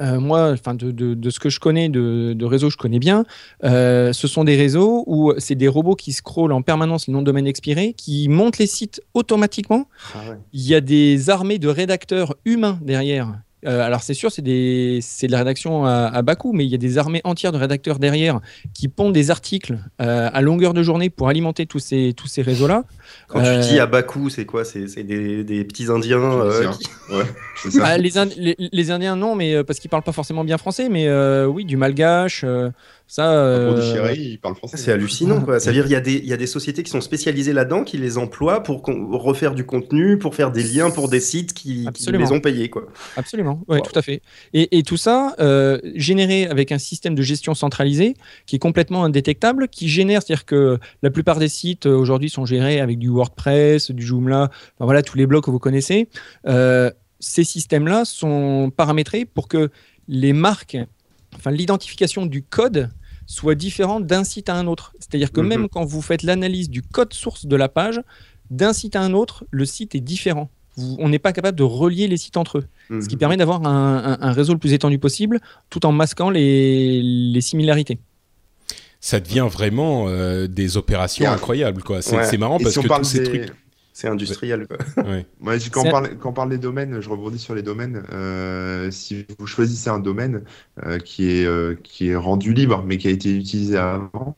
euh, moi, enfin de, de- de ce que je connais, de, de réseaux je connais bien, euh, ce sont des réseaux où c'est des robots qui scrollent en permanence les noms de domaine expirés, qui montent les sites automatiquement. Ah ouais. Il y a des armées de rédacteurs humains derrière. Euh, alors c'est sûr, c'est des- c'est de la rédaction à, à bas coût, mais il y a des armées entières de rédacteurs derrière qui pondent des articles euh, à longueur de journée pour alimenter tous ces, tous ces réseaux-là. Quand Euh, tu dis à Bakou, c'est quoi? C'est c'est des, des petits Indiens euh, Tunisiens. qui- Ouais, c'est ça. Ah, les, Ind- les, les Indiens, non, mais euh, parce qu'ils parlent pas forcément bien français, mais euh, oui, du malgache, euh, ça. euh, Pour il parle français. C'est hallucinant, quoi. Ça veut dire qu'il y, a des- il y a des sociétés qui sont spécialisées là-dedans, qui les emploient pour con- refaire du contenu, pour faire des liens pour des sites qui, les ont payés, quoi. Absolument, ouais, Wow. tout à fait. Et, et tout ça euh, généré avec un système de gestion centralisé qui est complètement indétectable, qui génère, c'est-à-dire que la plupart des sites euh, aujourd'hui sont gérés avec du WordPress, du Joomla, enfin voilà tous les blocs que vous connaissez. Euh, ces systèmes-là sont paramétrés pour que les marques, enfin l'identification du code soit différente d'un site à un autre. C'est-à-dire que Mhm. même quand vous faites l'analyse du code source de la page, d'un site à un autre, le site est différent. Vous- on n'est pas capable de relier les sites entre eux Mhm. ce qui permet d'avoir un, un- un réseau le plus étendu possible tout en masquant les, les similarités. Ça devient vraiment euh, des opérations incroyables, quoi. C'est Ouais. marrant Et parce si que parle tous ces des- trucs. C'est industriel, quoi. Quand, on parle, quand on parle des domaines, je rebondis sur les domaines. Euh, si vous choisissez un domaine euh, qui, est, euh, qui est rendu libre, mais qui a été utilisé avant,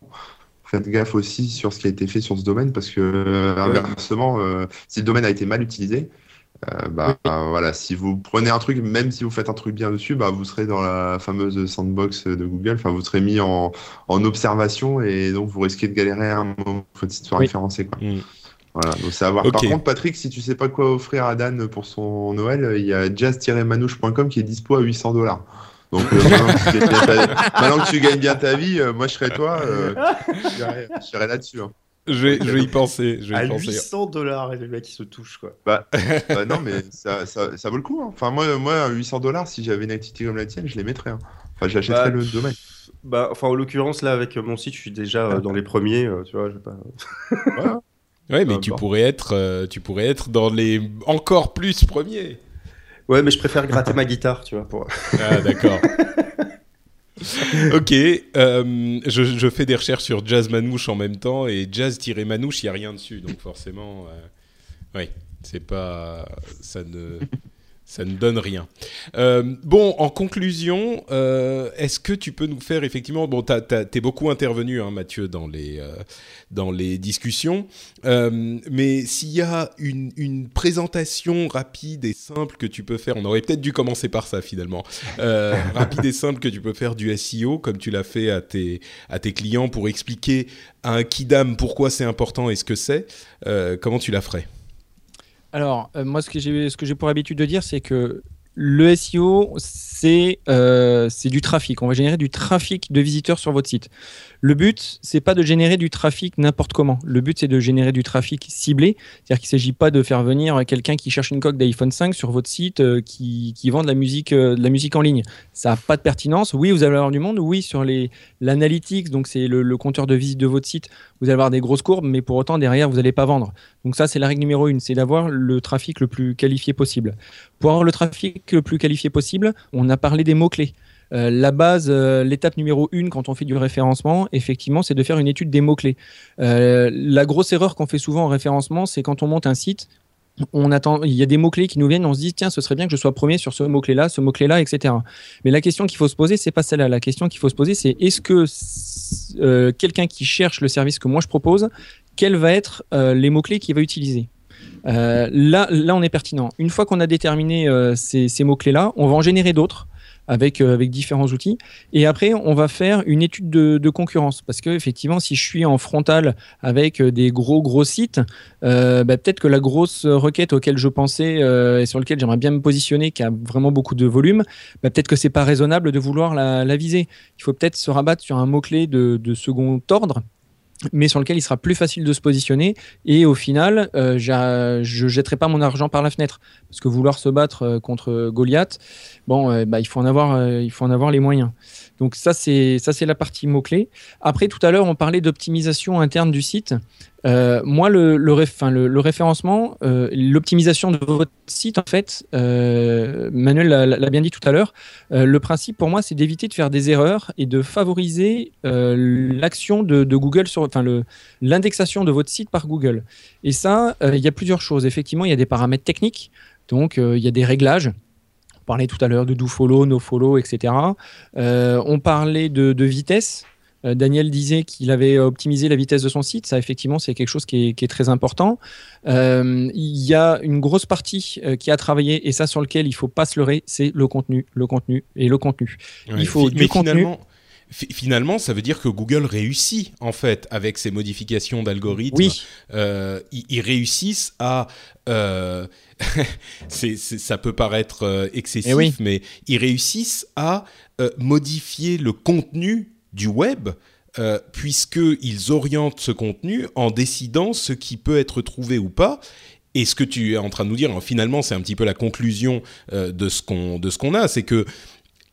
faites gaffe aussi sur ce qui a été fait sur ce domaine, parce que euh, inversement, euh, si le domaine a été mal utilisé, euh, bah, euh, voilà, si vous prenez un truc, même si vous faites un truc bien dessus, bah, vous serez dans la fameuse sandbox de Google, enfin, vous serez mis en, en observation et donc vous risquez de galérer à un moment site soit Oui. référencé. Quoi. Mm. Voilà, donc c'est à voir. Par contre, Patrick, si tu sais pas quoi offrir à Dan pour son Noël, il y a jazz-manouche.com qui est dispo à 800 dollars. Donc euh, maintenant, que tu gagnes bien ta- maintenant que tu gagnes bien ta vie, euh, moi je serais toi, euh, j'irais j'irais là-dessus. hein. Je vais, je vais y penser. Je vais À y penser. 800 dollars, et le mec, il se touche, quoi. Bah, bah non, mais ça, ça, ça vaut le coup. hein. Enfin, moi, moi, à 800 dollars, si j'avais une activité comme la tienne, je les mettrais. hein. Enfin, j'achèterais Bah, le domaine. Bah, enfin, en l'occurrence, là, avec mon site, je suis déjà euh, dans les premiers, euh, tu vois, je pas... Ouais, mais tu pourrais être, euh, tu pourrais être dans les encore plus premiers. Ouais, mais je préfère gratter ma guitare, tu vois, pour... Ah, d'accord. ok, euh, je, je fais des recherches sur Jazz Manouche en même temps et Jazz-Manouche, il n'y a rien dessus, donc forcément, euh, ouais, c'est pas, ça ne, ça ne donne rien. Euh, bon, en conclusion, euh, est-ce que tu peux nous faire effectivement, bon, t'es beaucoup intervenu, hein, Mathieu, dans les, euh, dans les discussions, mais s'il y a une, une présentation rapide et simple que tu peux faire, on aurait peut-être dû commencer par ça finalement, rapide et simple que tu peux faire du SEO, comme tu l'as fait à tes, à tes clients pour expliquer à un kidam pourquoi c'est important et ce que c'est, comment tu la ferais? Alors, euh, moi, ce que j'ai ce que j'ai pour habitude de dire, c'est que le SEO, c'est euh, c'est du trafic. On va générer du trafic de visiteurs sur votre site. Le but, c'est pas de générer du trafic n'importe comment. Le but, c'est de générer du trafic ciblé. C'est-à-dire qu'il ne s'agit pas de faire venir quelqu'un qui cherche une coque d'iPhone 5 sur votre site euh, qui, qui vend de la musique, euh, de la musique en ligne. Ça n'a pas de pertinence. Oui, vous allez avoir du monde. Oui, sur l'analytics, donc c'est le, le compteur de visite de votre site, vous allez avoir des grosses courbes, mais pour autant derrière, vous n'allez pas vendre. Donc ça, c'est la règle numéro une, c'est d'avoir le trafic le plus qualifié possible. Pour avoir le trafic le plus qualifié possible, on a parlé des mots-clés. Euh, la base, euh, l'étape numéro une quand on fait du référencement, effectivement, c'est de faire une étude des mots-clés. Euh, la grosse erreur qu'on fait souvent en référencement, c'est quand on monte un site, on attend, il y a des mots-clés qui nous viennent, on se dit, tiens, ce serait bien que je sois premier sur ce mot-clé-là, ce mot-clé-là, etc. Mais la question qu'il faut se poser, c'est pas celle-là. La question qu'il faut se poser, c'est est-ce que quelqu'un qui cherche le service que moi je propose, quels vont être les mots-clés qu'il va utiliser? Euh, là, là, on est pertinent. Une fois qu'on a déterminé ces, ces mots-clés-là, on va en générer d'autres avec, euh, avec différents outils. Et après, on va faire une étude de, concurrence. Parce que effectivement, si je suis en frontal avec euh, des gros, gros sites, euh, bah, peut-être que la grosse requête auquel je pensais et sur laquelle j'aimerais bien me positionner, qui a vraiment beaucoup de volume, bah, peut-être que c'est pas raisonnable de vouloir la, viser. Il faut peut-être se rabattre sur un mot-clé de second ordre mais sur lequel il sera plus facile de se positionner. Et au final, euh, je jetterai pas mon argent par la fenêtre. Parce que vouloir se battre euh, contre Goliath, bon, euh, bah, il faut en avoir les moyens. Donc ça, c'est ça c'est la partie mot-clé. Après, tout à l'heure, on parlait d'optimisation interne du site. Euh, moi, le, le, le, référencement, euh, l'optimisation de votre site, en fait, euh, Manuel l'a bien dit tout à l'heure, le principe pour moi, c'est d'éviter de faire des erreurs et de favoriser l'action de, Google sur, enfin, l'indexation de votre site par Google. Et ça, il y a plusieurs choses. Effectivement, il y a des paramètres techniques, donc il y a des réglages parlait tout à l'heure de do follow, no follow, etc. Euh, on parlait de, vitesse. Euh, Daniel disait qu'il avait optimisé la vitesse de son site. Ça, effectivement, c'est quelque chose qui est, très important. Euh, il y a une grosse partie qui a travaillé, et ça sur lequel il faut pas se leurrer, c'est le contenu, le contenu et le contenu. il faut du contenu. Finalement, ça veut dire que Google réussit en fait avec ses modifications d'algorithmes. Oui. ils, réussissent à ça peut paraître euh, excessif, eh mais ils réussissent à euh, modifier le contenu du web. Euh, puisqu'ils orientent ce contenu en décidant ce qui peut être trouvé ou pas. Et ce que tu es en train de nous dire, hein, finalement, c'est un petit peu la conclusion de ce qu'on a, c'est que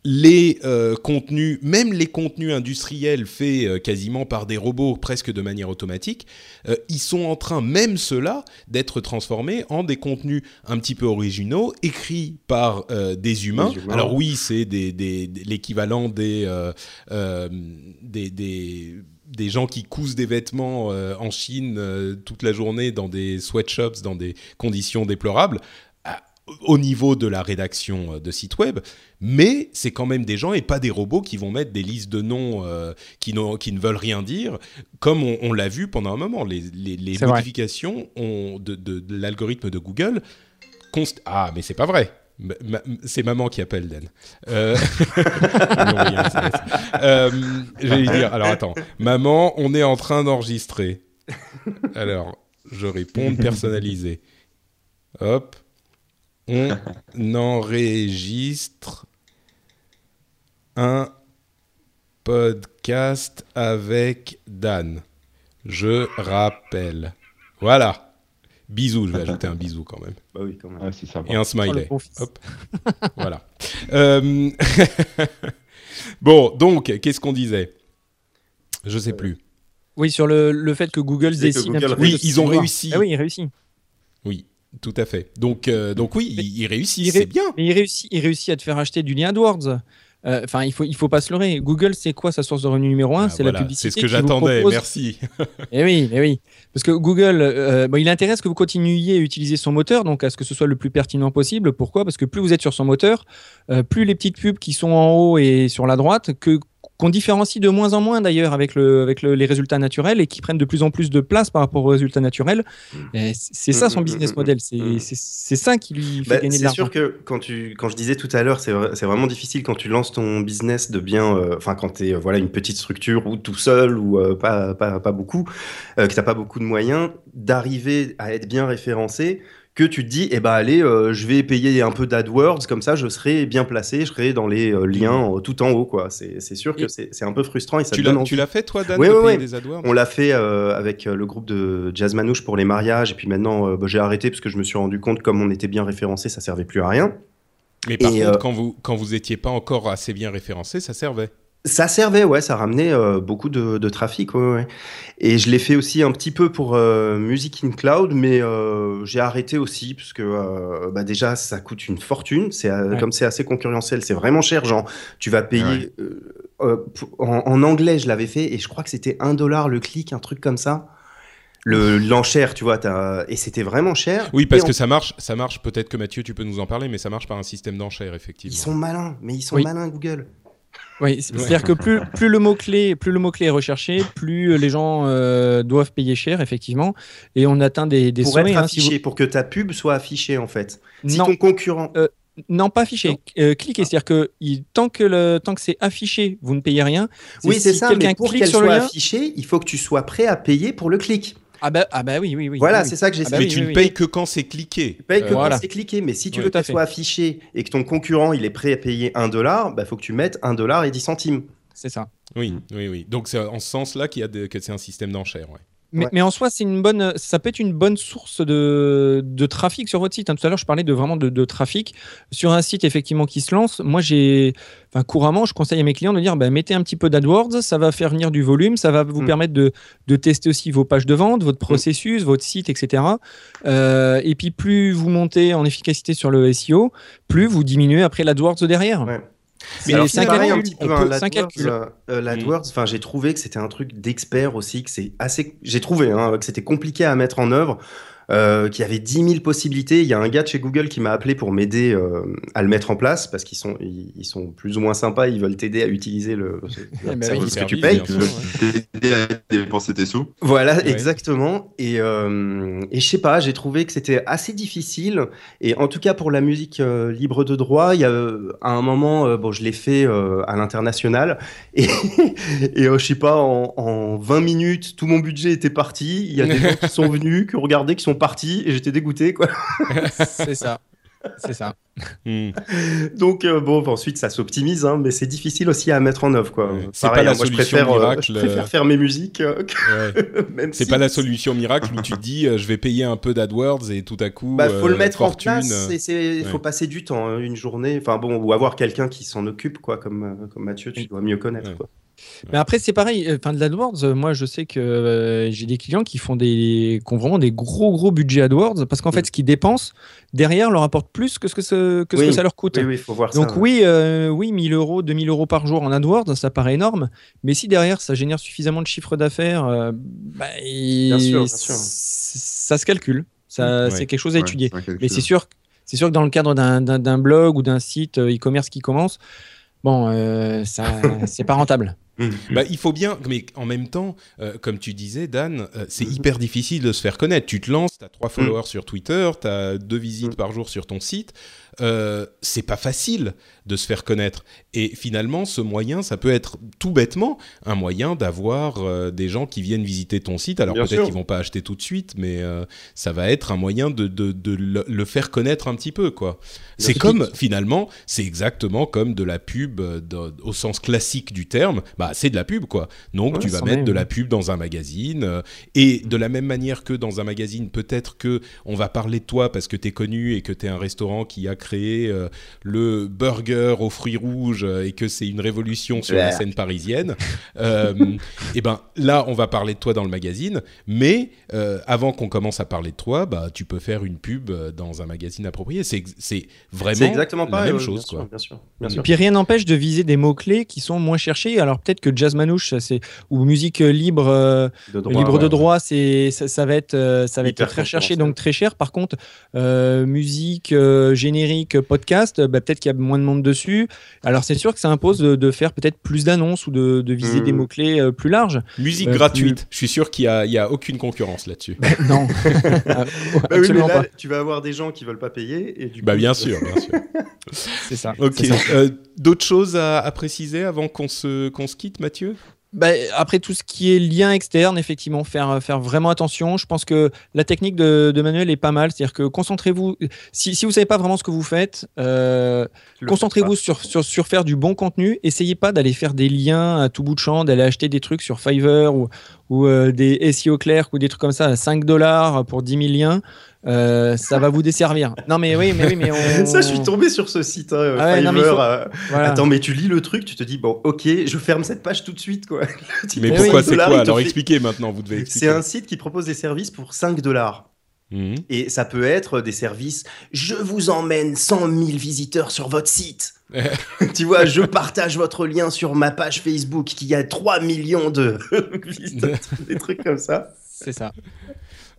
les euh, contenus, même les contenus industriels faits euh, quasiment par des robots presque de manière automatique, euh, ils sont en train, même ceux-là, d'être transformés en des contenus un petit peu originaux, écrits par des humains. Alors oui, c'est des, l'équivalent des, des, des, gens qui cousent des vêtements en Chine toute la journée dans des sweatshops, dans des conditions déplorables au niveau de la rédaction euh, de site web, mais c'est quand même des gens et pas des robots qui vont mettre des listes de noms euh, qui, qui, ne veulent rien dire, comme on, l'a vu pendant un moment. Les, les, modifications ont de, de, l'algorithme de Google. Ah, mais c'est pas vrai. C'est maman qui appelle Dan. Euh... euh, je vais lui dire. Alors attends, maman, on est en train d'enregistrer. Alors, je réponds personnalisé. Hop on enregistre un podcast avec Dan. Je rappelle. Voilà. Bisous, je vais ajouter un bisou quand même. Bah oui, quand même. Ah, Et un smiley. Hop. voilà. Euh, bon, donc, qu'est-ce qu'on disait? Je sais plus. Oui, sur le, fait que Google décide. oui, ils ont réussi. Ah oui, ils réussit. Oui, tout à fait. Donc, euh, donc oui, il, réussit, c'est bien. Mais il réussit, il réussit à te faire acheter du lien AdWords. Euh, enfin, il faut, il faut pas se leurrer. Google, c'est quoi sa source de revenus numéro un? Ah, C'est la publicité. C'est ce que j'attendais. Merci. eh oui, eh oui. Parce que Google, euh, bon, il intéresse que vous continuiez à utiliser son moteur, donc à ce que ce soit le plus pertinent possible. Pourquoi? Parce que plus vous êtes sur son moteur, plus les petites pubs qui sont en haut et sur la droite, que qu'on différencie de moins en moins d'ailleurs avec, le, avec les résultats naturels et qui prennent de plus en plus de place par rapport aux résultats naturels. Mm. C'est ça son mm, mm, business model, c'est ça qui lui fait bah, gagner de l'argent. C'est sûr que quand, tu, quand je disais tout à l'heure, c'est vraiment difficile quand tu lances ton business de bien, euh, enfin quand tu es euh, voilà, une petite structure ou tout seul ou euh, pas, pas, pas, beaucoup, que tu n'as pas beaucoup de moyens, d'arriver à être bien référencé que tu te dis, eh ben allez, euh, je vais payer un peu d'AdWords, comme ça je serai bien placé, je serai dans les euh, liens euh, tout en haut. quoi. C'est sûr que c'est un peu frustrant. Et ça tu l'as fait toi, Dan, oui, oui, des AdWords? On l'a fait avec le groupe de Jazz Manouche pour les mariages, et puis maintenant bah, j'ai arrêté parce que je me suis rendu compte, comme on était bien référencé, ça servait plus à rien. Mais par contre, quand vous, quand vous étiez pas encore assez bien référencé, ça servait ça servait, ouais, ça ramenait euh, beaucoup de, trafic, ouais, Et je l'ai fait aussi un petit peu pour euh, Music in Cloud, mais euh, j'ai arrêté aussi parce que bah déjà ça coûte une fortune. C'est comme c'est assez concurrentiel, c'est vraiment cher. Genre, tu vas payer en, anglais, je l'avais fait et je crois que c'était un dollar le clic, un truc comme ça. le l'enchère, tu vois, et c'était vraiment cher. Oui, parce que ça marche, ça marche. Peut-être que Mathieu, tu peux nous en parler, mais ça marche par un système d'enchères, effectivement. ils sont malins, mais ils sont Oui. malins Google. Oui, c'est- c'est-à-dire que plus, plus le mot-clé plus le mot-clé est recherché, plus les gens euh, doivent payer cher, effectivement. Et on atteint des, des pour sommets. être hein, si affiché, pour que ta pub soit affichée en fait. Si Non, ton concurrent, non, pas affiché. Euh, cliquez, c'est-à-dire que il- tant que, le, tant que c'est affiché, vous ne payez rien. oui c'est si ça, quelqu'un mais pour clique qu'elle sur le soit lien. affichée, il faut que tu sois prêt à payer pour le clic. Ah bah, ah bah oui, oui, oui. voilà, oui, c'est ça que j'essaie. Ah bah mais oui, tu oui, ne oui. payes que quand c'est cliqué. Tu payes que Euh, quand c'est cliqué, mais si tu Oui, veux que ce soit affiché et que ton concurrent il est prêt à payer 1 dollar, bah faut que tu mettes 1 dollar et 10 centimes. C'est ça. Oui, oui, oui. Donc c'est en ce sens-là qu'il y a de- que c'est un système d'enchères. ouais. Mais, Ouais. mais en soi, c'est une bonne, ça peut être une bonne source de, de trafic sur votre site. hein. Tout à l'heure, je parlais de vraiment de, de trafic sur un site effectivement qui se lance. Moi, j'ai, enfin, couramment, je conseille à mes clients de dire, bah, mettez un petit peu d'AdWords, ça va faire venir du volume, ça va vous Mm. permettre de, de tester aussi vos pages de vente, votre processus, votre site, etc. Euh, et puis, plus vous montez en efficacité sur le SEO, plus vous diminuez après l'AdWords derrière. Ouais. C'est Alors, c'est pareil un petit peu, hein, l'AdWords, calcul. euh, euh, l'AdWords, enfin, j'ai trouvé que c'était un truc d'expert aussi, que c'est assez, j'ai trouvé hein, que c'était compliqué à mettre en œuvre, euh, qu'il y avait 10 000 possibilités. Il y a un gars de chez Google qui m'a appelé pour m'aider euh, à le mettre en place parce qu'ils sont, ils, ils sont plus ou moins sympas, ils veulent t'aider à utiliser le, le Eh ben service oui, que tu payes. T'aider à dépenser tes sous. Voilà, Ouais. exactement. Et, euh, et je sais pas, j'ai trouvé que c'était assez difficile. Et en tout cas, pour la musique euh, libre de droit, il y a euh, à un moment, euh, bon, je l'ai fait euh, à l'international. Et, et euh, je sais pas, en, en 20 minutes, tout mon budget était parti. Il y a des gens qui sont venus, qui ont regardé, qui sont partis. Et j'étais dégoûté, quoi. C'est ça. C'est ça. Hmm. Donc, euh, bon, ensuite, ça s'optimise, hein, mais c'est difficile aussi à mettre en œuvre, quoi. Ouais. C'est pas la hein, moi, je solution préfère, euh, miracle, je préfère euh. faire mes musiques. euh, Ouais. C'est si- pas la solution miracle où tu te dis euh, je vais payer un peu d'AdWords et tout à coup. Bah, faut euh, le mettre fortune, en place. et c'est, faut ouais. passer du temps, hein, une journée. Enfin bon, ou avoir quelqu'un qui s'en occupe, quoi, comme euh, comme Mathieu, tu dois mieux connaître. Ouais. Quoi. Mais après, c'est pareil. euh, Enfin, de l'AdWords, euh, moi, je sais que euh, j'ai des clients qui font des, qui ont vraiment des gros, gros budgets AdWords parce qu'en fait, ce qu'ils dépensent derrière leur apporte plus que ce que, ce, que, ce Oui. que ça leur coûte. Oui, oui, faut voir Donc ça. oui, euh, oui, 1000 euros, 2000 euros par jour en AdWords, ça paraît énorme. Mais si derrière, ça génère suffisamment de chiffre d'affaires, euh, bah, il- Bien sûr, bien sûr. c- ça se calcule. Ça, Ouais. C'est quelque chose à étudier. Mais c'est sûr, c'est sûr que dans le cadre d'un- blog ou d'un site e-commerce qui commence, bon, ça, c'est pas rentable. Bah, il faut bien, mais en même temps, euh, comme tu disais, Dan, euh, c'est Mhm. hyper difficile de se faire connaître. Tu te lances, tu as trois followers sur Twitter, tu as deux visites par jour sur ton site. Euh, c'est pas facile de se faire connaître. Et finalement, ce moyen, ça peut être tout bêtement un moyen d'avoir euh, des gens qui viennent visiter ton site. Alors peut-être qu'ils vont pas acheter tout de suite, mais euh, ça va être un moyen de, de, de le, le faire connaître un petit peu, quoi. C'est comme finalement, c'est exactement comme de la pub de- au sens classique du terme. Bah, c'est de la pub, quoi. Donc Ouais, tu vas mettre même, de la pub dans un magazine et de la même manière que dans un magazine, peut-être que on va parler de toi parce que tu es connu et que tu es un restaurant qui a créé euh, le burger aux fruits rouges euh, et que c'est une révolution sur la scène parisienne. euh, et ben là, on va parler de toi dans le magazine, mais euh, avant qu'on commence à parler de toi, bah tu peux faire une pub dans un magazine approprié. C'est vraiment exactement la pareil. même chose, bien sûr, quoi. bien sûr, bien Et sûr. puis rien n'empêche de viser des mots-clés qui sont moins cherchés. Alors peut-être que jazz manouche, ça, c'est ou musique libre, euh, De libre de ouais. droit, c'est ça, ça va être euh, ça va être très recherché, donc très cher. Par contre, euh, musique euh, générique, podcast, bah, peut-être qu'il y a moins de monde dessus. Alors c'est sûr que ça impose de, de faire peut-être plus d'annonces ou de, de viser des mots-clés euh, plus larges. Musique Euh, gratuite. Je suis sûr qu'il y a, a aucune concurrence là-dessus. non, Ah, Bah oui, mais là, pas. tu vas avoir des gens qui veulent pas payer et du Bah coup, bien sûr, bien sûr. C'est ça. Ok. c'est ça. Euh, D'autres choses à, à préciser avant qu'on se, qu'on se quitte, Mathieu? Bah, après tout ce qui est lien externe, effectivement, faire, faire vraiment attention. Je pense que la technique de, de Manuel est pas mal. C'est-à-dire que concentrez-vous. Si, si vous savez pas vraiment ce que vous faites, euh, concentrez-vous sur, sur, sur faire du bon contenu. Essayez pas d'aller faire des liens à tout bout de champ, d'aller acheter des trucs sur Fiverr ou, ou euh, des SEO Clerk ou des trucs comme ça à 5 dollars pour 10 000 liens. Euh, ça va vous desservir. Non, mais oui, mais oui, mais on. Ça, je suis tombé sur ce site, hein, Ah ouais, non, mais il Fiverr, faut- euh, Voilà. Attends, mais tu lis le truc, tu te dis, bon, ok, je ferme cette page tout de suite, quoi. Mais pour pourquoi 5 c'est quoi Alors fait- expliquez maintenant, vous devez expliquer. C'est un site qui propose des services pour 5 dollars. Mhm. Et ça peut être des services, je vous emmène 100 000 visiteurs sur votre site. tu vois, je partage votre lien sur ma page Facebook qui a 3 millions de visiteurs, des trucs comme ça. C'est ça.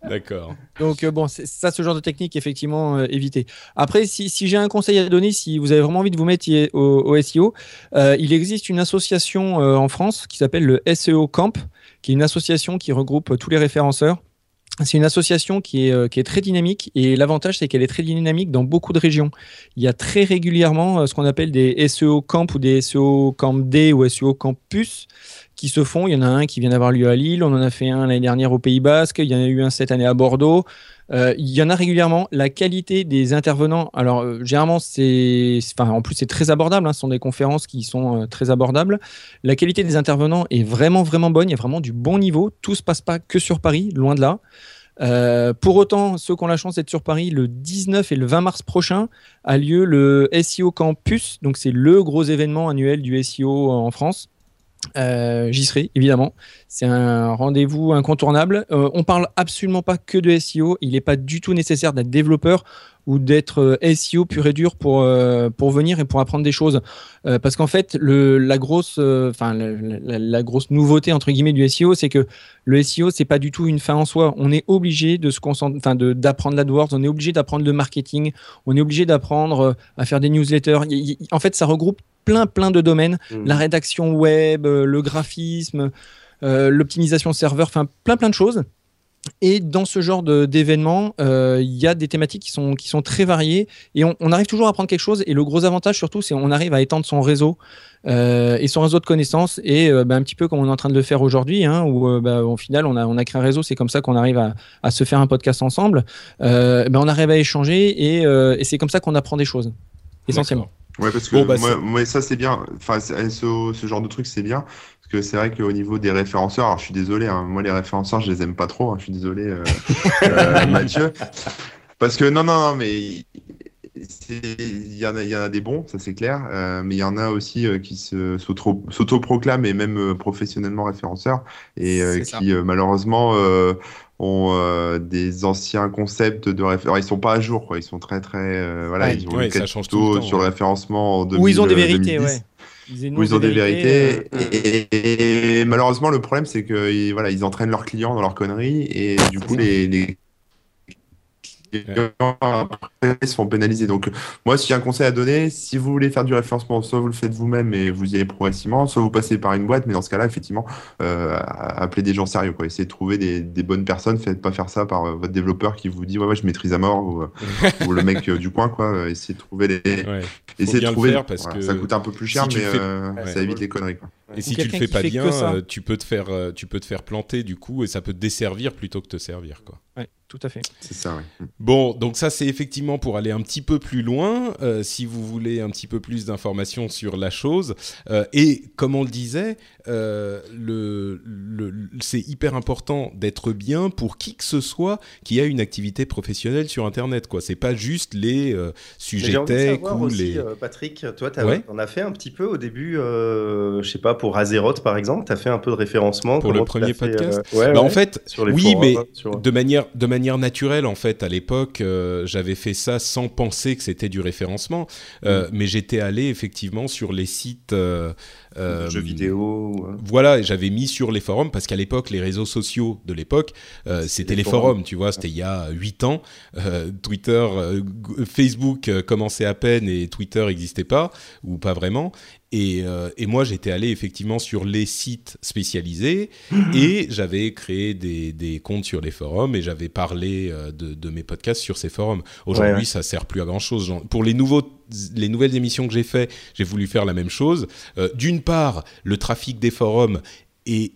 D'accord. Donc bon, ça, ce genre de technique, effectivement, éviter. Après, si, j'ai un conseil à donner, si vous avez vraiment envie de vous mettre au, SEO, il existe une association en France qui s'appelle le SEO Camp, qui est une association qui regroupe tous les référenceurs c'est une association qui est, euh, qui est très dynamique et l'avantage c'est qu'elle est très dynamique dans beaucoup de régions. Il y a très régulièrement euh, ce qu'on appelle des SEO Camp ou des SEO Camp D ou SEO Campus qui se font. Il y en a un qui vient d'avoir lieu à Lille, on en a fait un l'année dernière au Pays Basque, il y en a eu un cette année à Bordeaux. Euh, il y en a régulièrement. La qualité des intervenants, alors euh, généralement, c'est, en plus, c'est très abordable. Hein, ce sont des conférences qui sont euh, très abordables. La qualité des intervenants est vraiment, vraiment bonne. Il y a vraiment du bon niveau. Tout se passe pas que sur Paris, loin de là. pour autant, ceux qui ont la chance d'être sur Paris, le 19 et le 20 mars prochain a lieu le SEO Campus. Donc, c'est le gros événement annuel du SEO en France. Euh, j'y serai évidemment. C'est un rendez-vous incontournable. Euh, on parle absolument pas que de SEO. Il n'est pas du tout nécessaire d'être développeur ou d'être euh, SEO pur et dur pour, pour venir et pour apprendre des choses. parce qu'en fait, le, la, grosse, enfin la, grosse nouveauté entre guillemets du SEO, c'est que le SEO, c'est pas du tout une fin en soi. On est obligé de se enfin d'apprendre l'AdWords, on est obligé d'apprendre le marketing, on est obligé d'apprendre à faire des newsletters. En fait, ça regroupe plein, plein de domaines. Mmh. La rédaction web, euh, le graphisme, euh, l'optimisation serveur, enfin plein, plein de choses. Et dans ce genre d'événements, euh, il y a des thématiques qui sont, qui sont très variées et on, arrive toujours à apprendre quelque chose. Et le gros avantage surtout, c'est qu'on arrive à étendre son réseau et son réseau de connaissances. Et bah, un petit peu comme on est en train de le faire aujourd'hui, hein, où bah, au final, on a, on créé un réseau. C'est comme ça qu'on arrive à, se faire un podcast ensemble. Bah, on arrive à échanger et c'est comme ça qu'on apprend des choses, essentiellement. Ouais, parce que bah, moi, ça c'est bien. Enfin, ce, ce, genre de truc c'est bien parce que c'est vrai qu'au niveau des référenceurs, alors je suis désolé, hein, moi les référenceurs je les aime pas trop. Hein, je suis désolé, euh, euh, Mathieu, parce que non, non, non, mais il y, en a, il y en a des bons, ça c'est clair, euh, mais il y en a aussi euh, qui s'autoproclament et même euh, professionnellement référenceurs et qui malheureusement ont des anciens concepts de référencement. Ils sont pas à jour, quoi. Ils sont très très voilà, ils ont ouais, ça change tout sur le référencement en 2000, Ou ils ont des vérités, ouais. Ils, ils ont des, vérités. Et, malheureusement, le problème, c'est que voilà, ils entraînent leurs clients dans leurs conneries et du coup, les, les après, ils se font pénaliser. Donc, moi, si j'ai un conseil à donner, si vous voulez faire du référencement, soit vous le faites vous-même et vous y allez progressivement, soit vous passez par une boîte, mais dans ce cas-là, effectivement, euh, appelez des gens sérieux. Quoi. Essayez de trouver des, des bonnes personnes. Faites pas faire ça par euh, votre développeur qui vous dit ouais, ouais, je maîtrise à mort ou, euh, ou le mec euh, du coin. Quoi. Essayez de trouver les. Ouais. Essayez de trouver. parce que ça coûte un peu plus cher, mais ça évite les conneries. Quoi. Et si tu le fais pas bien, tu peux te faire, tu peux te faire planter du coup, et ça peut te desservir plutôt que te servir, quoi. Ouais tout à fait. C'est ça, oui. Bon, donc ça, c'est effectivement pour aller un petit peu plus loin, euh, si vous voulez un petit peu plus d'informations sur la chose. Euh, et comme on le disait, euh, le, c'est hyper important d'être bien pour qui que ce soit qui a une activité professionnelle sur Internet. Quoi. C'est pas juste les sujets tech ou aussi, les... Patrick, toi, on a fait un petit peu au début, je sais pas, pour Azeroth par exemple, tu as fait un peu de référencement? Pour le premier podcast? bah, En fait, oui, mais de manière... De manière naturelle en fait à l'époque euh, j'avais fait ça sans penser que c'était du référencement euh, mm. mais j'étais allé effectivement sur les sites euh, jeux vidéo voilà j'avais mis sur les forums parce qu'à l'époque les réseaux sociaux de l'époque c'était les, forums. tu vois c'était il y a 8 ans. Twitter Facebook commençait à peine et Twitter n'existait pas ou pas vraiment euh, et, moi, j'étais allé effectivement sur les sites spécialisés et j'avais créé des, comptes sur les forums et j'avais parlé euh, de, mes podcasts sur ces forums. Aujourd'hui, ça sert plus à grand chose. Pour les, nouveaux, les nouvelles émissions que j'ai fait, j'ai voulu faire la même chose. Euh, d'une part, le trafic des forums est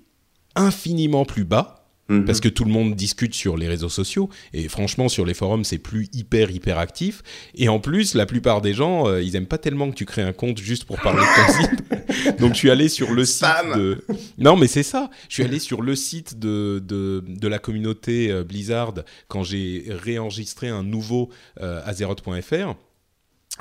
infiniment plus bas Mhm. Parce que tout le monde discute sur les réseaux sociaux et franchement sur les forums c'est plus hyper hyper actif. Et en plus la plupart des gens euh, ils aiment pas tellement que tu crées un compte juste pour parler de ton site. Donc je suis allé sur le site de non mais c'est ça. Je suis allé sur le site de, de, de la communauté euh, Blizzard quand j'ai réenregistré un nouveau euh, Azeroth.fr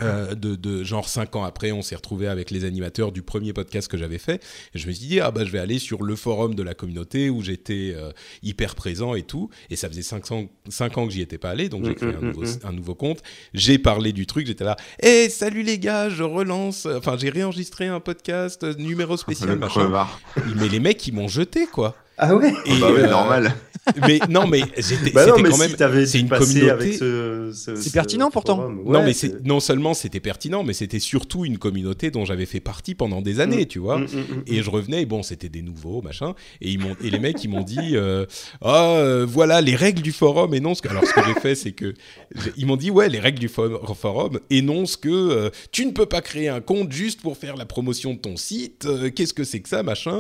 euh, de, de, genre cinq ans après, on s'est retrouvé avec les animateurs du premier podcast que j'avais fait. Et je me suis dit, ah bah je vais aller sur le forum de la communauté où j'étais euh, hyper présent et tout. Et ça faisait 5 ans, ans que j'y étais pas allé, donc j'ai mm, créé un, mm, nouveau, mm, un, nouveau, compte. J'ai parlé du truc, j'étais là, hé, salut les gars, je relance. Enfin, j'ai réenregistré un podcast, numéro spécial, machin. Mais les mecs, ils m'ont jeté, quoi. Ah ouais Et, bah ouais, euh, normal. mais non, mais c'était Bah quand si même. c'est une communauté. avec ce, ce- C'est ce pertinent, pourtant. forum. non, mais c'est non seulement c'était pertinent, mais c'était surtout une communauté dont j'avais fait partie pendant des années, tu vois. Mm, mm, mm, Et je revenais, et bon, c'était des nouveaux, machin. Et, ils m'ont, et les mecs, ils m'ont dit euh, Ah, euh, voilà, les règles du forum énoncent que. Alors, ce que j'ai fait, c'est que. Ils m'ont dit Ouais, les règles du fo- forum énoncent que euh, tu ne peux pas créer un compte juste pour faire la promotion de ton site. euh, qu'est-ce que c'est que ça, machin.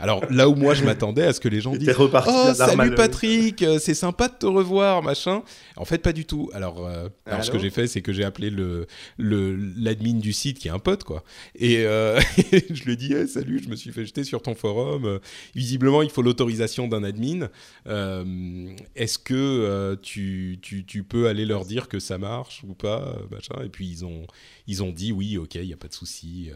Alors, là où moi, je m'attendais à ce que les gens disent reparti Oh, salut. Patrick, euh, c'est sympa de te revoir, machin. En fait, pas du tout. Alors, euh, alors ce que j'ai fait, c'est que j'ai appelé le le- l'admin du site, qui est un pote, quoi. Et euh, je lui ai dit Eh, Salut, je me suis fait jeter sur ton forum. Visiblement, il faut l'autorisation d'un admin. Euh, Est-ce que tu, tu, tu peux aller leur dire que ça marche ou pas machin? Et puis, ils ont, ils ont dit Oui, ok, il n'y a pas de souci.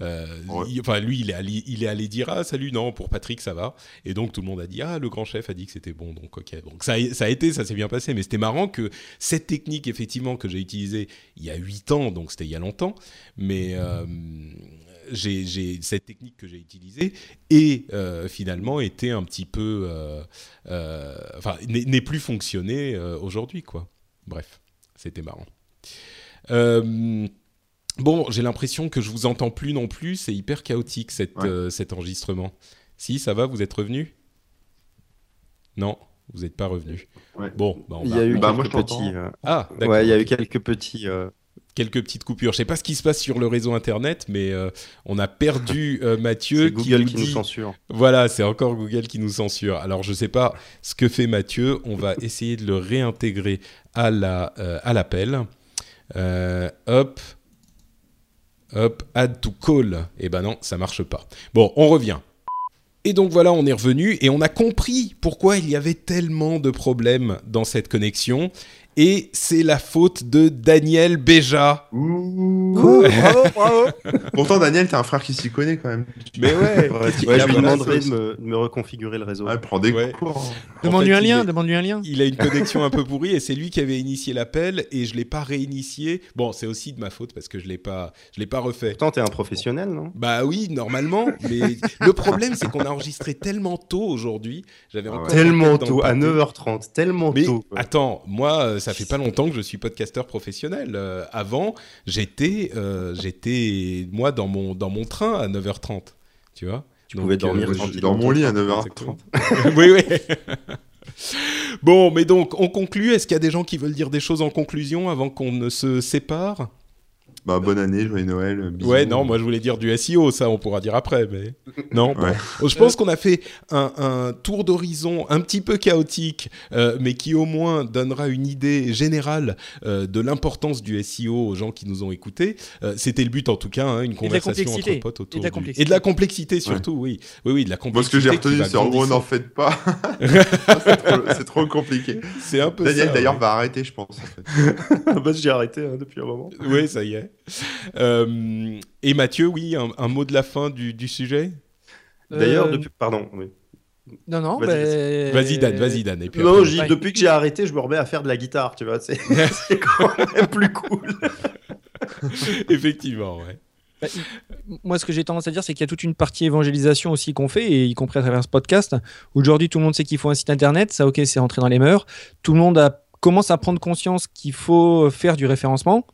Euh, Ouais. il- enfin, lui, il est, allé, il est allé dire ah salut non pour Patrick ça va. Et donc tout le monde a dit ah le grand chef a dit que c'était bon donc ok. Donc ça a, ça a été ça s'est bien passé. Mais c'était marrant que cette technique effectivement que j'ai utilisée il y a 8 ans donc c'était il y a longtemps mais euh, j'ai cette technique que j'ai utilisée et euh, finalement était un petit peu euh, euh, enfin n'est plus fonctionné euh, aujourd'hui quoi. Bref c'était marrant. Euh, Bon, j'ai l'impression que je vous entends plus non plus. C'est hyper chaotique cette, Ouais. euh, cet enregistrement. Si, ça va Vous êtes revenu? Non, vous n'êtes pas revenu. Ouais. Bon, bah, on Il y va- a eu Bah, moi, quelques je t'entends. petits. euh, Ah, d'accord. Ouais, il y a eu quelques petits. euh, quelques petites coupures. Je sais pas ce qui se passe sur le réseau internet, mais euh, on a perdu euh, Mathieu C'est qui Google nous qui nous dit- censure. Voilà, c'est encore Google qui nous censure. Alors, je sais pas ce que fait Mathieu. On va essayer de le réintégrer à la euh, à l'appel. Euh, hop, hop, add to call. Eh ben non, ça marche pas. Bon, on revient. Et donc voilà, on est revenu et on a compris pourquoi il y avait tellement de problèmes dans cette connexion. Et c'est la faute de Daniel Béja. Ouh. bravo, bravo. Pourtant, Daniel, t'as un frère qui s'y connaît quand même. Mais ouais, Ouais, ouais, il je lui demanderai de me, reconfigurer le réseau. Ouais, prends des Ouais. cours. En Demande-lui fait, un il lien, est- demande-lui un lien. Il a une connexion un peu pourrie et c'est lui qui avait initié l'appel et je l'ai pas réinitié. Bon, c'est aussi de ma faute parce que je l'ai pas, je l'ai pas refait. Pourtant, t'es un professionnel, non? Bah oui, normalement, mais le problème c'est qu'on a enregistré tellement tôt aujourd'hui. J'avais Ah ouais. Tellement tôt, à pâté. 9h30, tellement Mais tôt. attends, moi, euh, ça fait pas longtemps que je suis podcasteur professionnel. Euh, avant, j'étais, euh, j'étais moi dans mon dans mon train à 9h30. Tu vois Tu pouvais dormir je tranquille. suis dans mon lit à Exactement. 9h30. oui, oui. bon, mais donc, on conclut. Est-ce qu'il y a des gens qui veulent dire des choses en conclusion avant qu'on ne se sépare? Bah, bonne année, joyeux Noël. bisous. Ouais, non, moi je voulais dire du SEO, ça on pourra dire après, mais non. bon. Ouais. Je pense qu'on a fait un, un tour d'horizon un petit peu chaotique, euh, mais qui au moins donnera une idée générale euh, de l'importance du SEO aux gens qui nous ont écoutés. Euh, C'était le but en tout cas, hein, une conversation entre potes autour Et de la du- complexité. et de la complexité surtout, oui, oui, oui, de la Moi, complexité. ce que j'ai retenu, c'est en gros, n'en faites pas. c'est trop, compliqué. C'est un peu Daniel, d'ailleurs, ouais. va arrêter, je pense. en fait. bah, j'ai arrêté hein, depuis un moment. Oui, ça y est. Euh, et Mathieu, oui, un, un mot de la fin du, du sujet? D'ailleurs, Euh, depuis. Pardon. oui. Non, non, Vas-y, bah, Vas-y Dan, vas-y Dan. Et puis Non, après, j'ai- Ouais. depuis que j'ai arrêté, je me remets à faire de la guitare, tu vois. C'est quand même plus cool. Effectivement, ouais. Bah, Moi, ce que j'ai tendance à dire, c'est qu'il y a toute une partie évangélisation aussi qu'on fait, et y compris à travers ce podcast. Aujourd'hui, tout le monde sait qu'il faut un site internet. Ça, ok, c'est rentré dans les mœurs. Tout le monde a, commence à prendre conscience qu'il faut faire du référencement.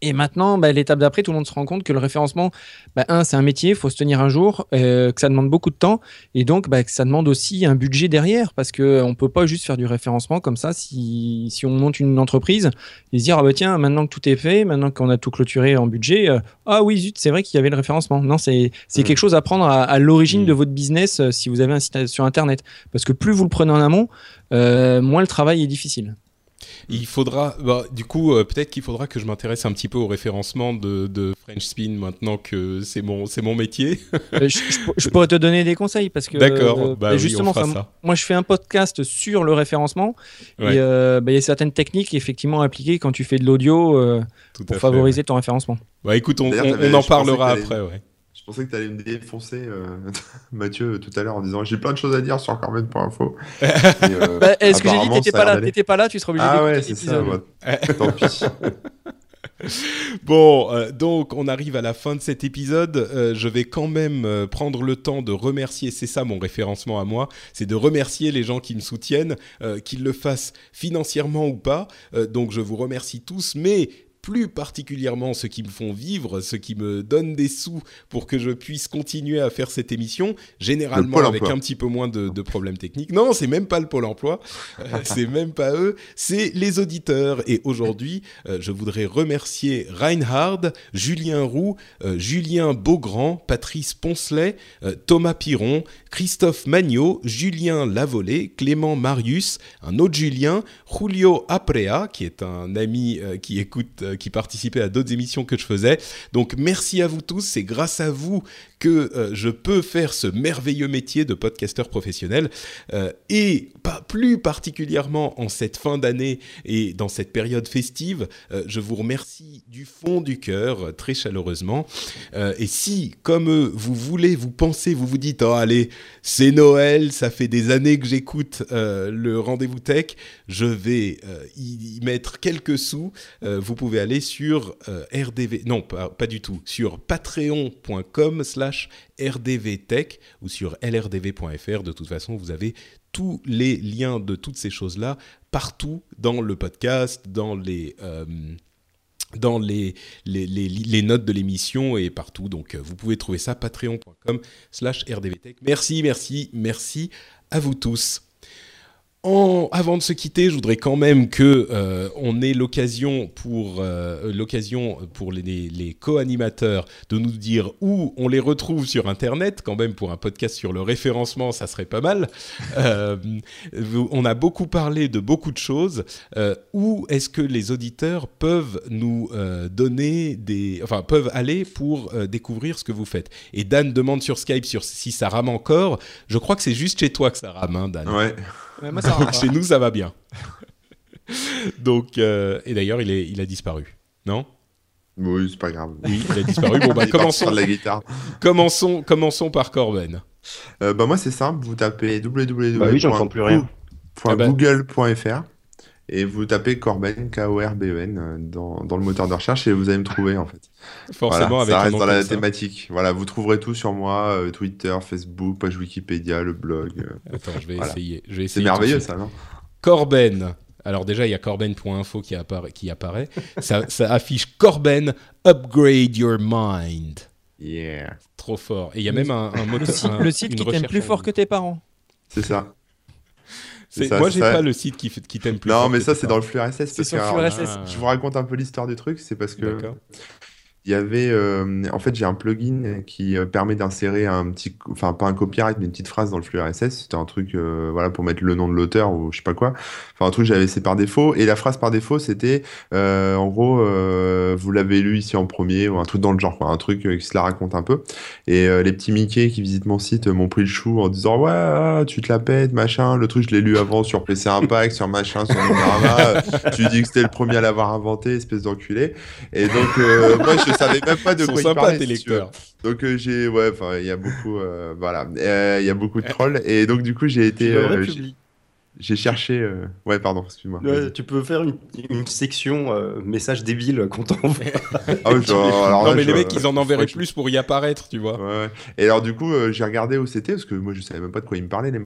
Et maintenant, bah, l'étape d'après, tout le monde se rend compte que le référencement, bah, un, c'est un métier, il faut se tenir un jour, euh, que ça demande beaucoup de temps, et donc bah, que ça demande aussi un budget derrière, parce qu'on ne peut pas juste faire du référencement comme ça. Si, si on monte une entreprise, et se dire, ah bah tiens, maintenant que tout est fait, maintenant qu'on a tout clôturé en budget, euh, ah oui, zut, c'est vrai qu'il y avait le référencement. Non, c'est c'est Mm. quelque chose à prendre à, à l'origine Mm. de votre business euh, si vous avez un site sur Internet. Parce que plus vous le prenez en amont, euh, moins le travail est difficile. Il faudra, bah, du coup, euh, peut-être qu'il faudra que je m'intéresse un petit peu au référencement de, de French Spin maintenant que c'est mon, c'est mon métier. Euh, je, je pour- je pourrais te donner des conseils parce que D'accord, euh, bah oui, justement, on fera enfin, ça. moi je fais un podcast sur le référencement Ouais. et euh, bah, il y a certaines techniques effectivement appliquées quand tu fais de l'audio euh, pour fait, favoriser ton référencement. Bah écoute, on, on- on en parlera après, ouais. Je pensais que tu allais me défoncer, euh, Mathieu, tout à l'heure en disant j'ai plein de choses à dire sur Carmen.info. Et, euh, Bah, Est-ce que j'ai dit t'étais pas là, t'étais pas là, tu seras obligé Ah d'écouter ouais, c'est ça. moi. Tant pis. Bon, euh, donc on arrive à la fin de cet épisode. Euh, je vais quand même euh, prendre le temps de remercier, c'est ça mon référencement à moi, c'est de remercier les gens qui me soutiennent, qu'ils le fassent financièrement ou pas. donc je vous remercie tous, mais plus particulièrement ceux qui me font vivre, ceux qui me donnent des sous pour que je puisse continuer à faire cette émission, généralement avec un petit peu moins de, problèmes techniques. Non, c'est même pas le Pôle Emploi, euh, c'est même pas eux, c'est les auditeurs. Et aujourd'hui, euh, je voudrais remercier Reinhard, Julien Roux, euh, Julien Beaugrand, Patrice Poncelet, Thomas Piron, Christophe Magnot, Julien Lavolée, Clément Marius, un autre Julien, Julio Aprea, qui est un ami qui écoute qui participait à d'autres émissions que je faisais. Donc merci à vous tous, c'est grâce à vous que euh, je peux faire ce merveilleux métier de podcasteur professionnel euh, et pas plus particulièrement en cette fin d'année et dans cette période festive, euh, je vous remercie du fond du cœur très chaleureusement. et si, comme vous voulez, vous pensez, vous vous dites, oh allez, c'est Noël, ça fait des années que j'écoute le rendez-vous tech, je vais y, mettre quelques sous. vous pouvez aller sur RDV, non pas, pas du tout, sur patreon.com slash rdvtech ou sur lrdv.fr. De toute façon, vous avez tous les liens de toutes ces choses-là partout dans le podcast, dans les... Euh, dans les, les, les, notes de l'émission et partout. Donc, euh, vous pouvez trouver ça patreon.com slash rdvtech. Merci, merci, merci à vous tous avant de se quitter, je voudrais quand même que euh, on ait l'occasion pour euh, l'occasion pour les, les co-animateurs de nous dire où on les retrouve sur Internet. Quand même pour un podcast sur le référencement, ça serait pas mal. Euh, on a beaucoup parlé de beaucoup de choses. où est-ce que les auditeurs peuvent nous donner des, enfin peuvent aller pour découvrir ce que vous faites? Et Dan demande sur Skype sur si ça rame encore. Je crois que c'est juste chez toi que ça rame, hein, Dan. Ouais. Chez nous, ça va bien. Donc, euh, et d'ailleurs, il, il a disparu, non? Oui, c'est pas grave. Oui, il a disparu. Bon, bah, commençons, la guitare. commençons, commençons par Corben. Euh, bah, moi, c'est simple. Vous tapez www. Bah oui, j'entends plus rien. Ah bah. Google.fr et vous tapez Corben, K-O-R-B-E-N, euh, dans, dans, le moteur de recherche et vous allez me trouver en fait. Forcément, avec ça reste dans la thématique. Voilà, vous trouverez tout sur moi euh, Twitter, Facebook, page Wikipédia, le blog. Euh. Attends, je vais essayer. C'est merveilleux ça, non? Corben. Alors déjà, il y a corben.info qui, apparaît. Qui apparaît. ça, ça affiche Corben, upgrade your mind. Yeah. Trop fort. Et il y a même un, un Le site, le site qui t'aime plus fort que tes parents. C'est ça. Moi, j'ai pas le site qui, qui t'aime plus. Non, mais ça, c'est dans le flux RSS. C'est sur le flux RSS. Je vous raconte un peu l'histoire du truc. C'est parce que il y avait, euh, en fait, j'ai un plugin qui euh, permet d'insérer un petit, enfin pas un copyright, mais une petite phrase dans le flux RSS. C'était un truc, euh, voilà, pour mettre le nom de l'auteur ou je sais pas quoi. Enfin un truc j'avais laissé par défaut. Et la phrase par défaut, c'était, en gros, vous l'avez lu ici en premier ou un truc dans le genre, quoi, un truc qui se la raconte un peu. Et les petits Mickey qui visitent mon site m'ont pris le chou en disant ouais, tu te la pètes, machin. Le truc, je l'ai lu avant sur PC Impact, sur machin, sur Numérama. tu dis que c'était le premier à l'avoir inventé, espèce d'enculé. Et donc moi je je savais même pas de quoi il parlait. Tes lecteurs. Donc euh, j'ai, ouais, enfin, il y a beaucoup, euh, voilà, euh, il y a beaucoup de trolls et donc du coup j'ai été, j'ai cherché, ouais, pardon, excuse-moi. tu peux faire une, une section message débile qu'on t'envoie. ah, genre, non mais les mecs ils en enverraient plus pour y apparaître, tu vois. Ouais. Et alors du coup j'ai regardé où c'était parce que moi je savais même pas de quoi ils me parlaient les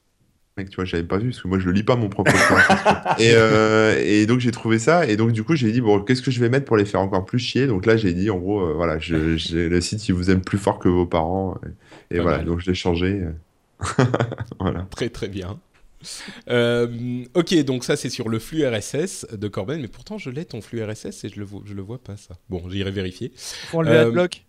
mec, tu vois, j'avais pas vu, parce que moi je le lis pas mon propre et, euh, et donc j'ai trouvé ça, et donc du coup j'ai dit, bon, qu'est-ce que je vais mettre pour les faire encore plus chier? Donc là j'ai dit, en gros, euh, voilà, j'ai le site qui vous aime plus fort que vos parents, et, voilà, donc je l'ai changé. voilà. Très très bien. Euh, ok, donc ça c'est sur le flux RSS de Corben, mais pourtant je l'ai ton flux RSS et je le, je le vois pas ça. Bon, j'irai vérifier. Pour le adblock?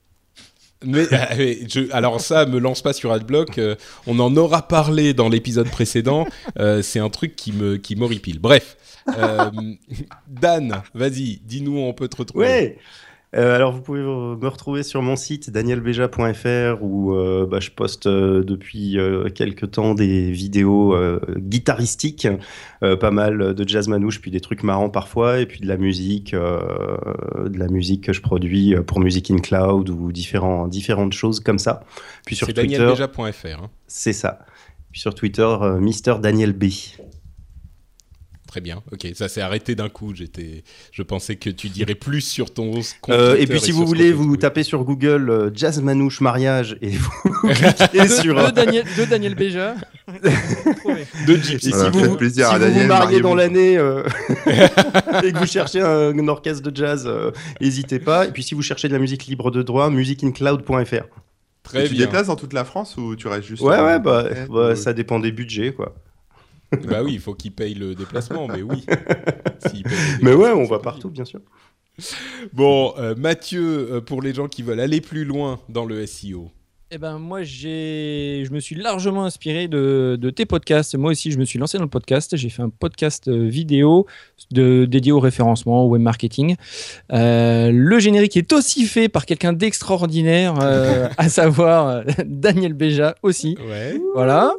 Mais, euh, je, alors ça, me lance pas sur AdBlock. Euh, on en aura parlé dans l'épisode précédent. Euh, c'est un truc qui me qui m'horripile. Bref, Dan, vas-y, dis-nous où on peut te retrouver. Euh, alors, vous pouvez me retrouver sur mon site danielbeja.fr où euh, bah, je poste euh, depuis quelques temps des vidéos guitaristiques, pas mal de jazz manouche, puis des trucs marrants parfois, et puis de la musique, de la musique que je produis pour Music in Cloud ou différents, différentes choses comme ça. Puis sur Twitter, danielbeja.fr. Hein. C'est ça. Puis sur Twitter, Mister Daniel B. Très bien, ok, ça s'est arrêté d'un coup. J'étais, je pensais que tu dirais plus sur ton compte. Euh, et puis si vous voulez, vous trouver. tapez sur Google euh, Jazz Manouche mariage et vous cliquez de, sur. de Daniel, de Daniel Béja. de Gypsy. si vous, faites plaisir si à vous vous Daniel, mariez dans l'année euh, et que vous cherchez un, un orchestre de jazz, euh, n'hésitez pas. Et puis si vous cherchez de la musique libre de droit, musicincloud.fr. Très tu bien. déplaces dans toute la France ou tu restes juste Ouais, en- ouais, bah, Ouais, bah, ça dépend des budgets, quoi. Bah oui, il faut qu'il paye le déplacement, mais oui. Mais ouais, on va partout, bien sûr. Bon, euh, Mathieu, euh, pour les gens qui veulent aller plus loin dans le SEO. Eh ben moi j'ai, je me suis largement inspiré de, de tes podcasts. Moi aussi je me suis lancé dans le podcast. J'ai fait un podcast euh, vidéo de, dédié au référencement, au web marketing. Euh, le générique est aussi fait par quelqu'un d'extraordinaire, euh, à savoir Daniel Béja aussi. Ouais. Voilà.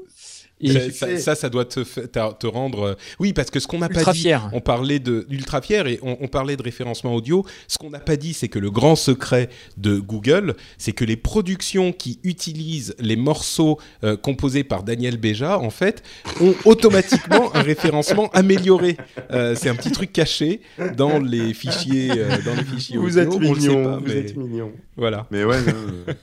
Et ça, ça, doit te, te rendre. euh, Oui, parce que ce qu'on n'a pas dit. On parlait de ultra fier et on, on parlait de référencement audio. Ce qu'on n'a pas dit, c'est que le grand secret de Google, c'est que les productions qui utilisent les morceaux euh, composés par Daniel Béja, en fait, ont automatiquement un référencement amélioré. Euh, c'est un petit truc caché dans les fichiers, euh, dans les fichiers Vous audio. êtes On le sait mignon, pas, vous mais êtes mignon. Voilà. Mais ouais, non,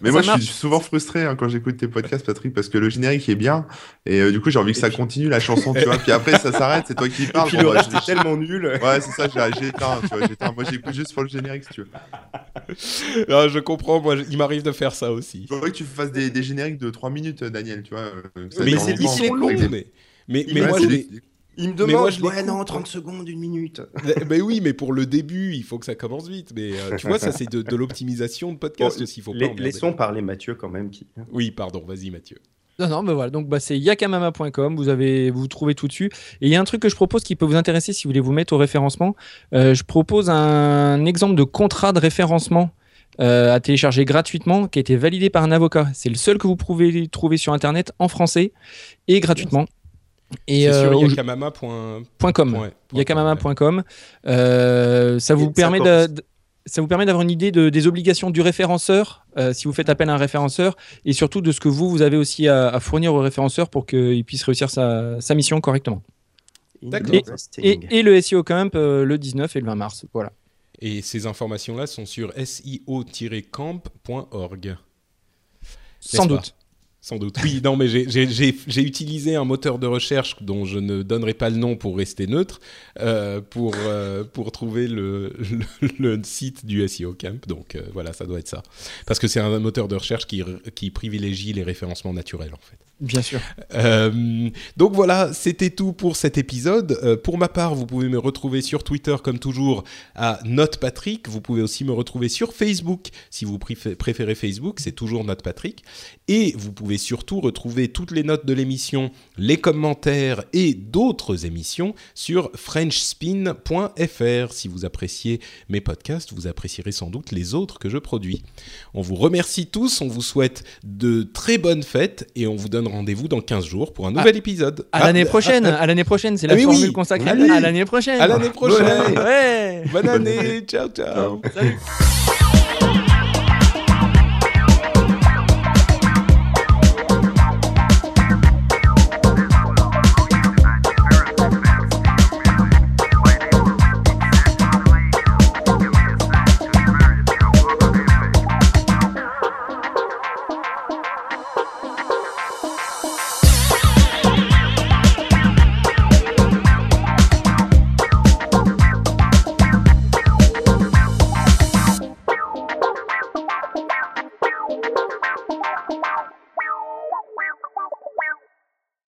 mais moi je suis souvent frustré hein, quand j'écoute tes podcasts, Patrick, parce que le générique est bien et euh, du coup j'ai envie que Et ça puis- continue la chanson, tu vois. Puis après ça s'arrête, c'est toi qui parles. puis Bon, le bah, reste est tellement nul. Ouais, c'est ça, j'ai éteint, tu vois, éteint. Moi j'écoute juste pour le générique si tu veux. Ah, je comprends. Moi, il m'arrive de faire ça aussi. Il faudrait que tu fasses des, des génériques de 3 minutes, Daniel, tu vois. euh, Mais c'est ils sont longs, mais, mais, mais, mais moi, je Il me Mais demande, moi, je ouais, non, coupe. 30 secondes, une minute. Ben oui, mais pour le début, il faut que ça commence vite. Mais euh, tu vois, ça c'est de, de l'optimisation de podcast Bon, aussi. Faut pas emmerder. laissons parler Mathieu quand même. Qui... Oui, pardon. Vas-y, Mathieu. Non, non, mais voilà. Donc, bah, c'est yakamama.com. Vous avez, vous trouvez tout dessus. Et il y a un truc que je propose qui peut vous intéresser si vous voulez vous mettre au référencement. Euh, je propose un exemple de contrat de référencement euh, à télécharger gratuitement qui a été validé par un avocat. C'est le seul que vous pouvez trouver sur Internet en français et gratuitement. Et C'est euh, sur yakamama.com. point yakamama.com. Euh, ça vous permet de- ça vous permet d'avoir une idée de- des obligations du référenceur euh, si vous faites appel à un référenceur et surtout de ce que vous, vous avez aussi à, à fournir au référenceur pour qu'il puisse réussir sa, sa mission correctement. Et, et le SEO Camp euh, le 19 et le 20 mars. Voilà. Et ces informations-là sont sur sio-camp.org. Sans doute. Sans doute. Oui, non, mais j'ai- utilisé un moteur de recherche dont je ne donnerai pas le nom pour rester neutre, euh, pour, euh, pour trouver le site du SEO Camp. Donc euh, voilà, ça doit être ça. Parce que c'est un moteur de recherche qui, qui privilégie les référencements naturels, en fait. Bien sûr. Euh, donc voilà, c'était tout pour cet épisode. Euh, pour ma part, vous pouvez me retrouver sur Twitter comme toujours à NotePatrick. Vous pouvez aussi me retrouver sur Facebook si vous préfé- préférez Facebook, c'est toujours NotePatrick. Et vous pouvez surtout retrouver toutes les notes de l'émission, les commentaires et d'autres émissions sur FrenchSpin.fr. Si vous appréciez mes podcasts, vous apprécierez sans doute les autres que je produis. On vous remercie tous, on vous souhaite de très bonnes fêtes et on vous donne rendez-vous dans 15 jours pour un nouvel épisode. À Ah, l'année ah, prochaine, à l'année prochaine, c'est la Ah oui, formule consacrée Allez. à l'année prochaine. À l'année prochaine. Ouais. Bonne année, ciao ciao. Ciao. Salut.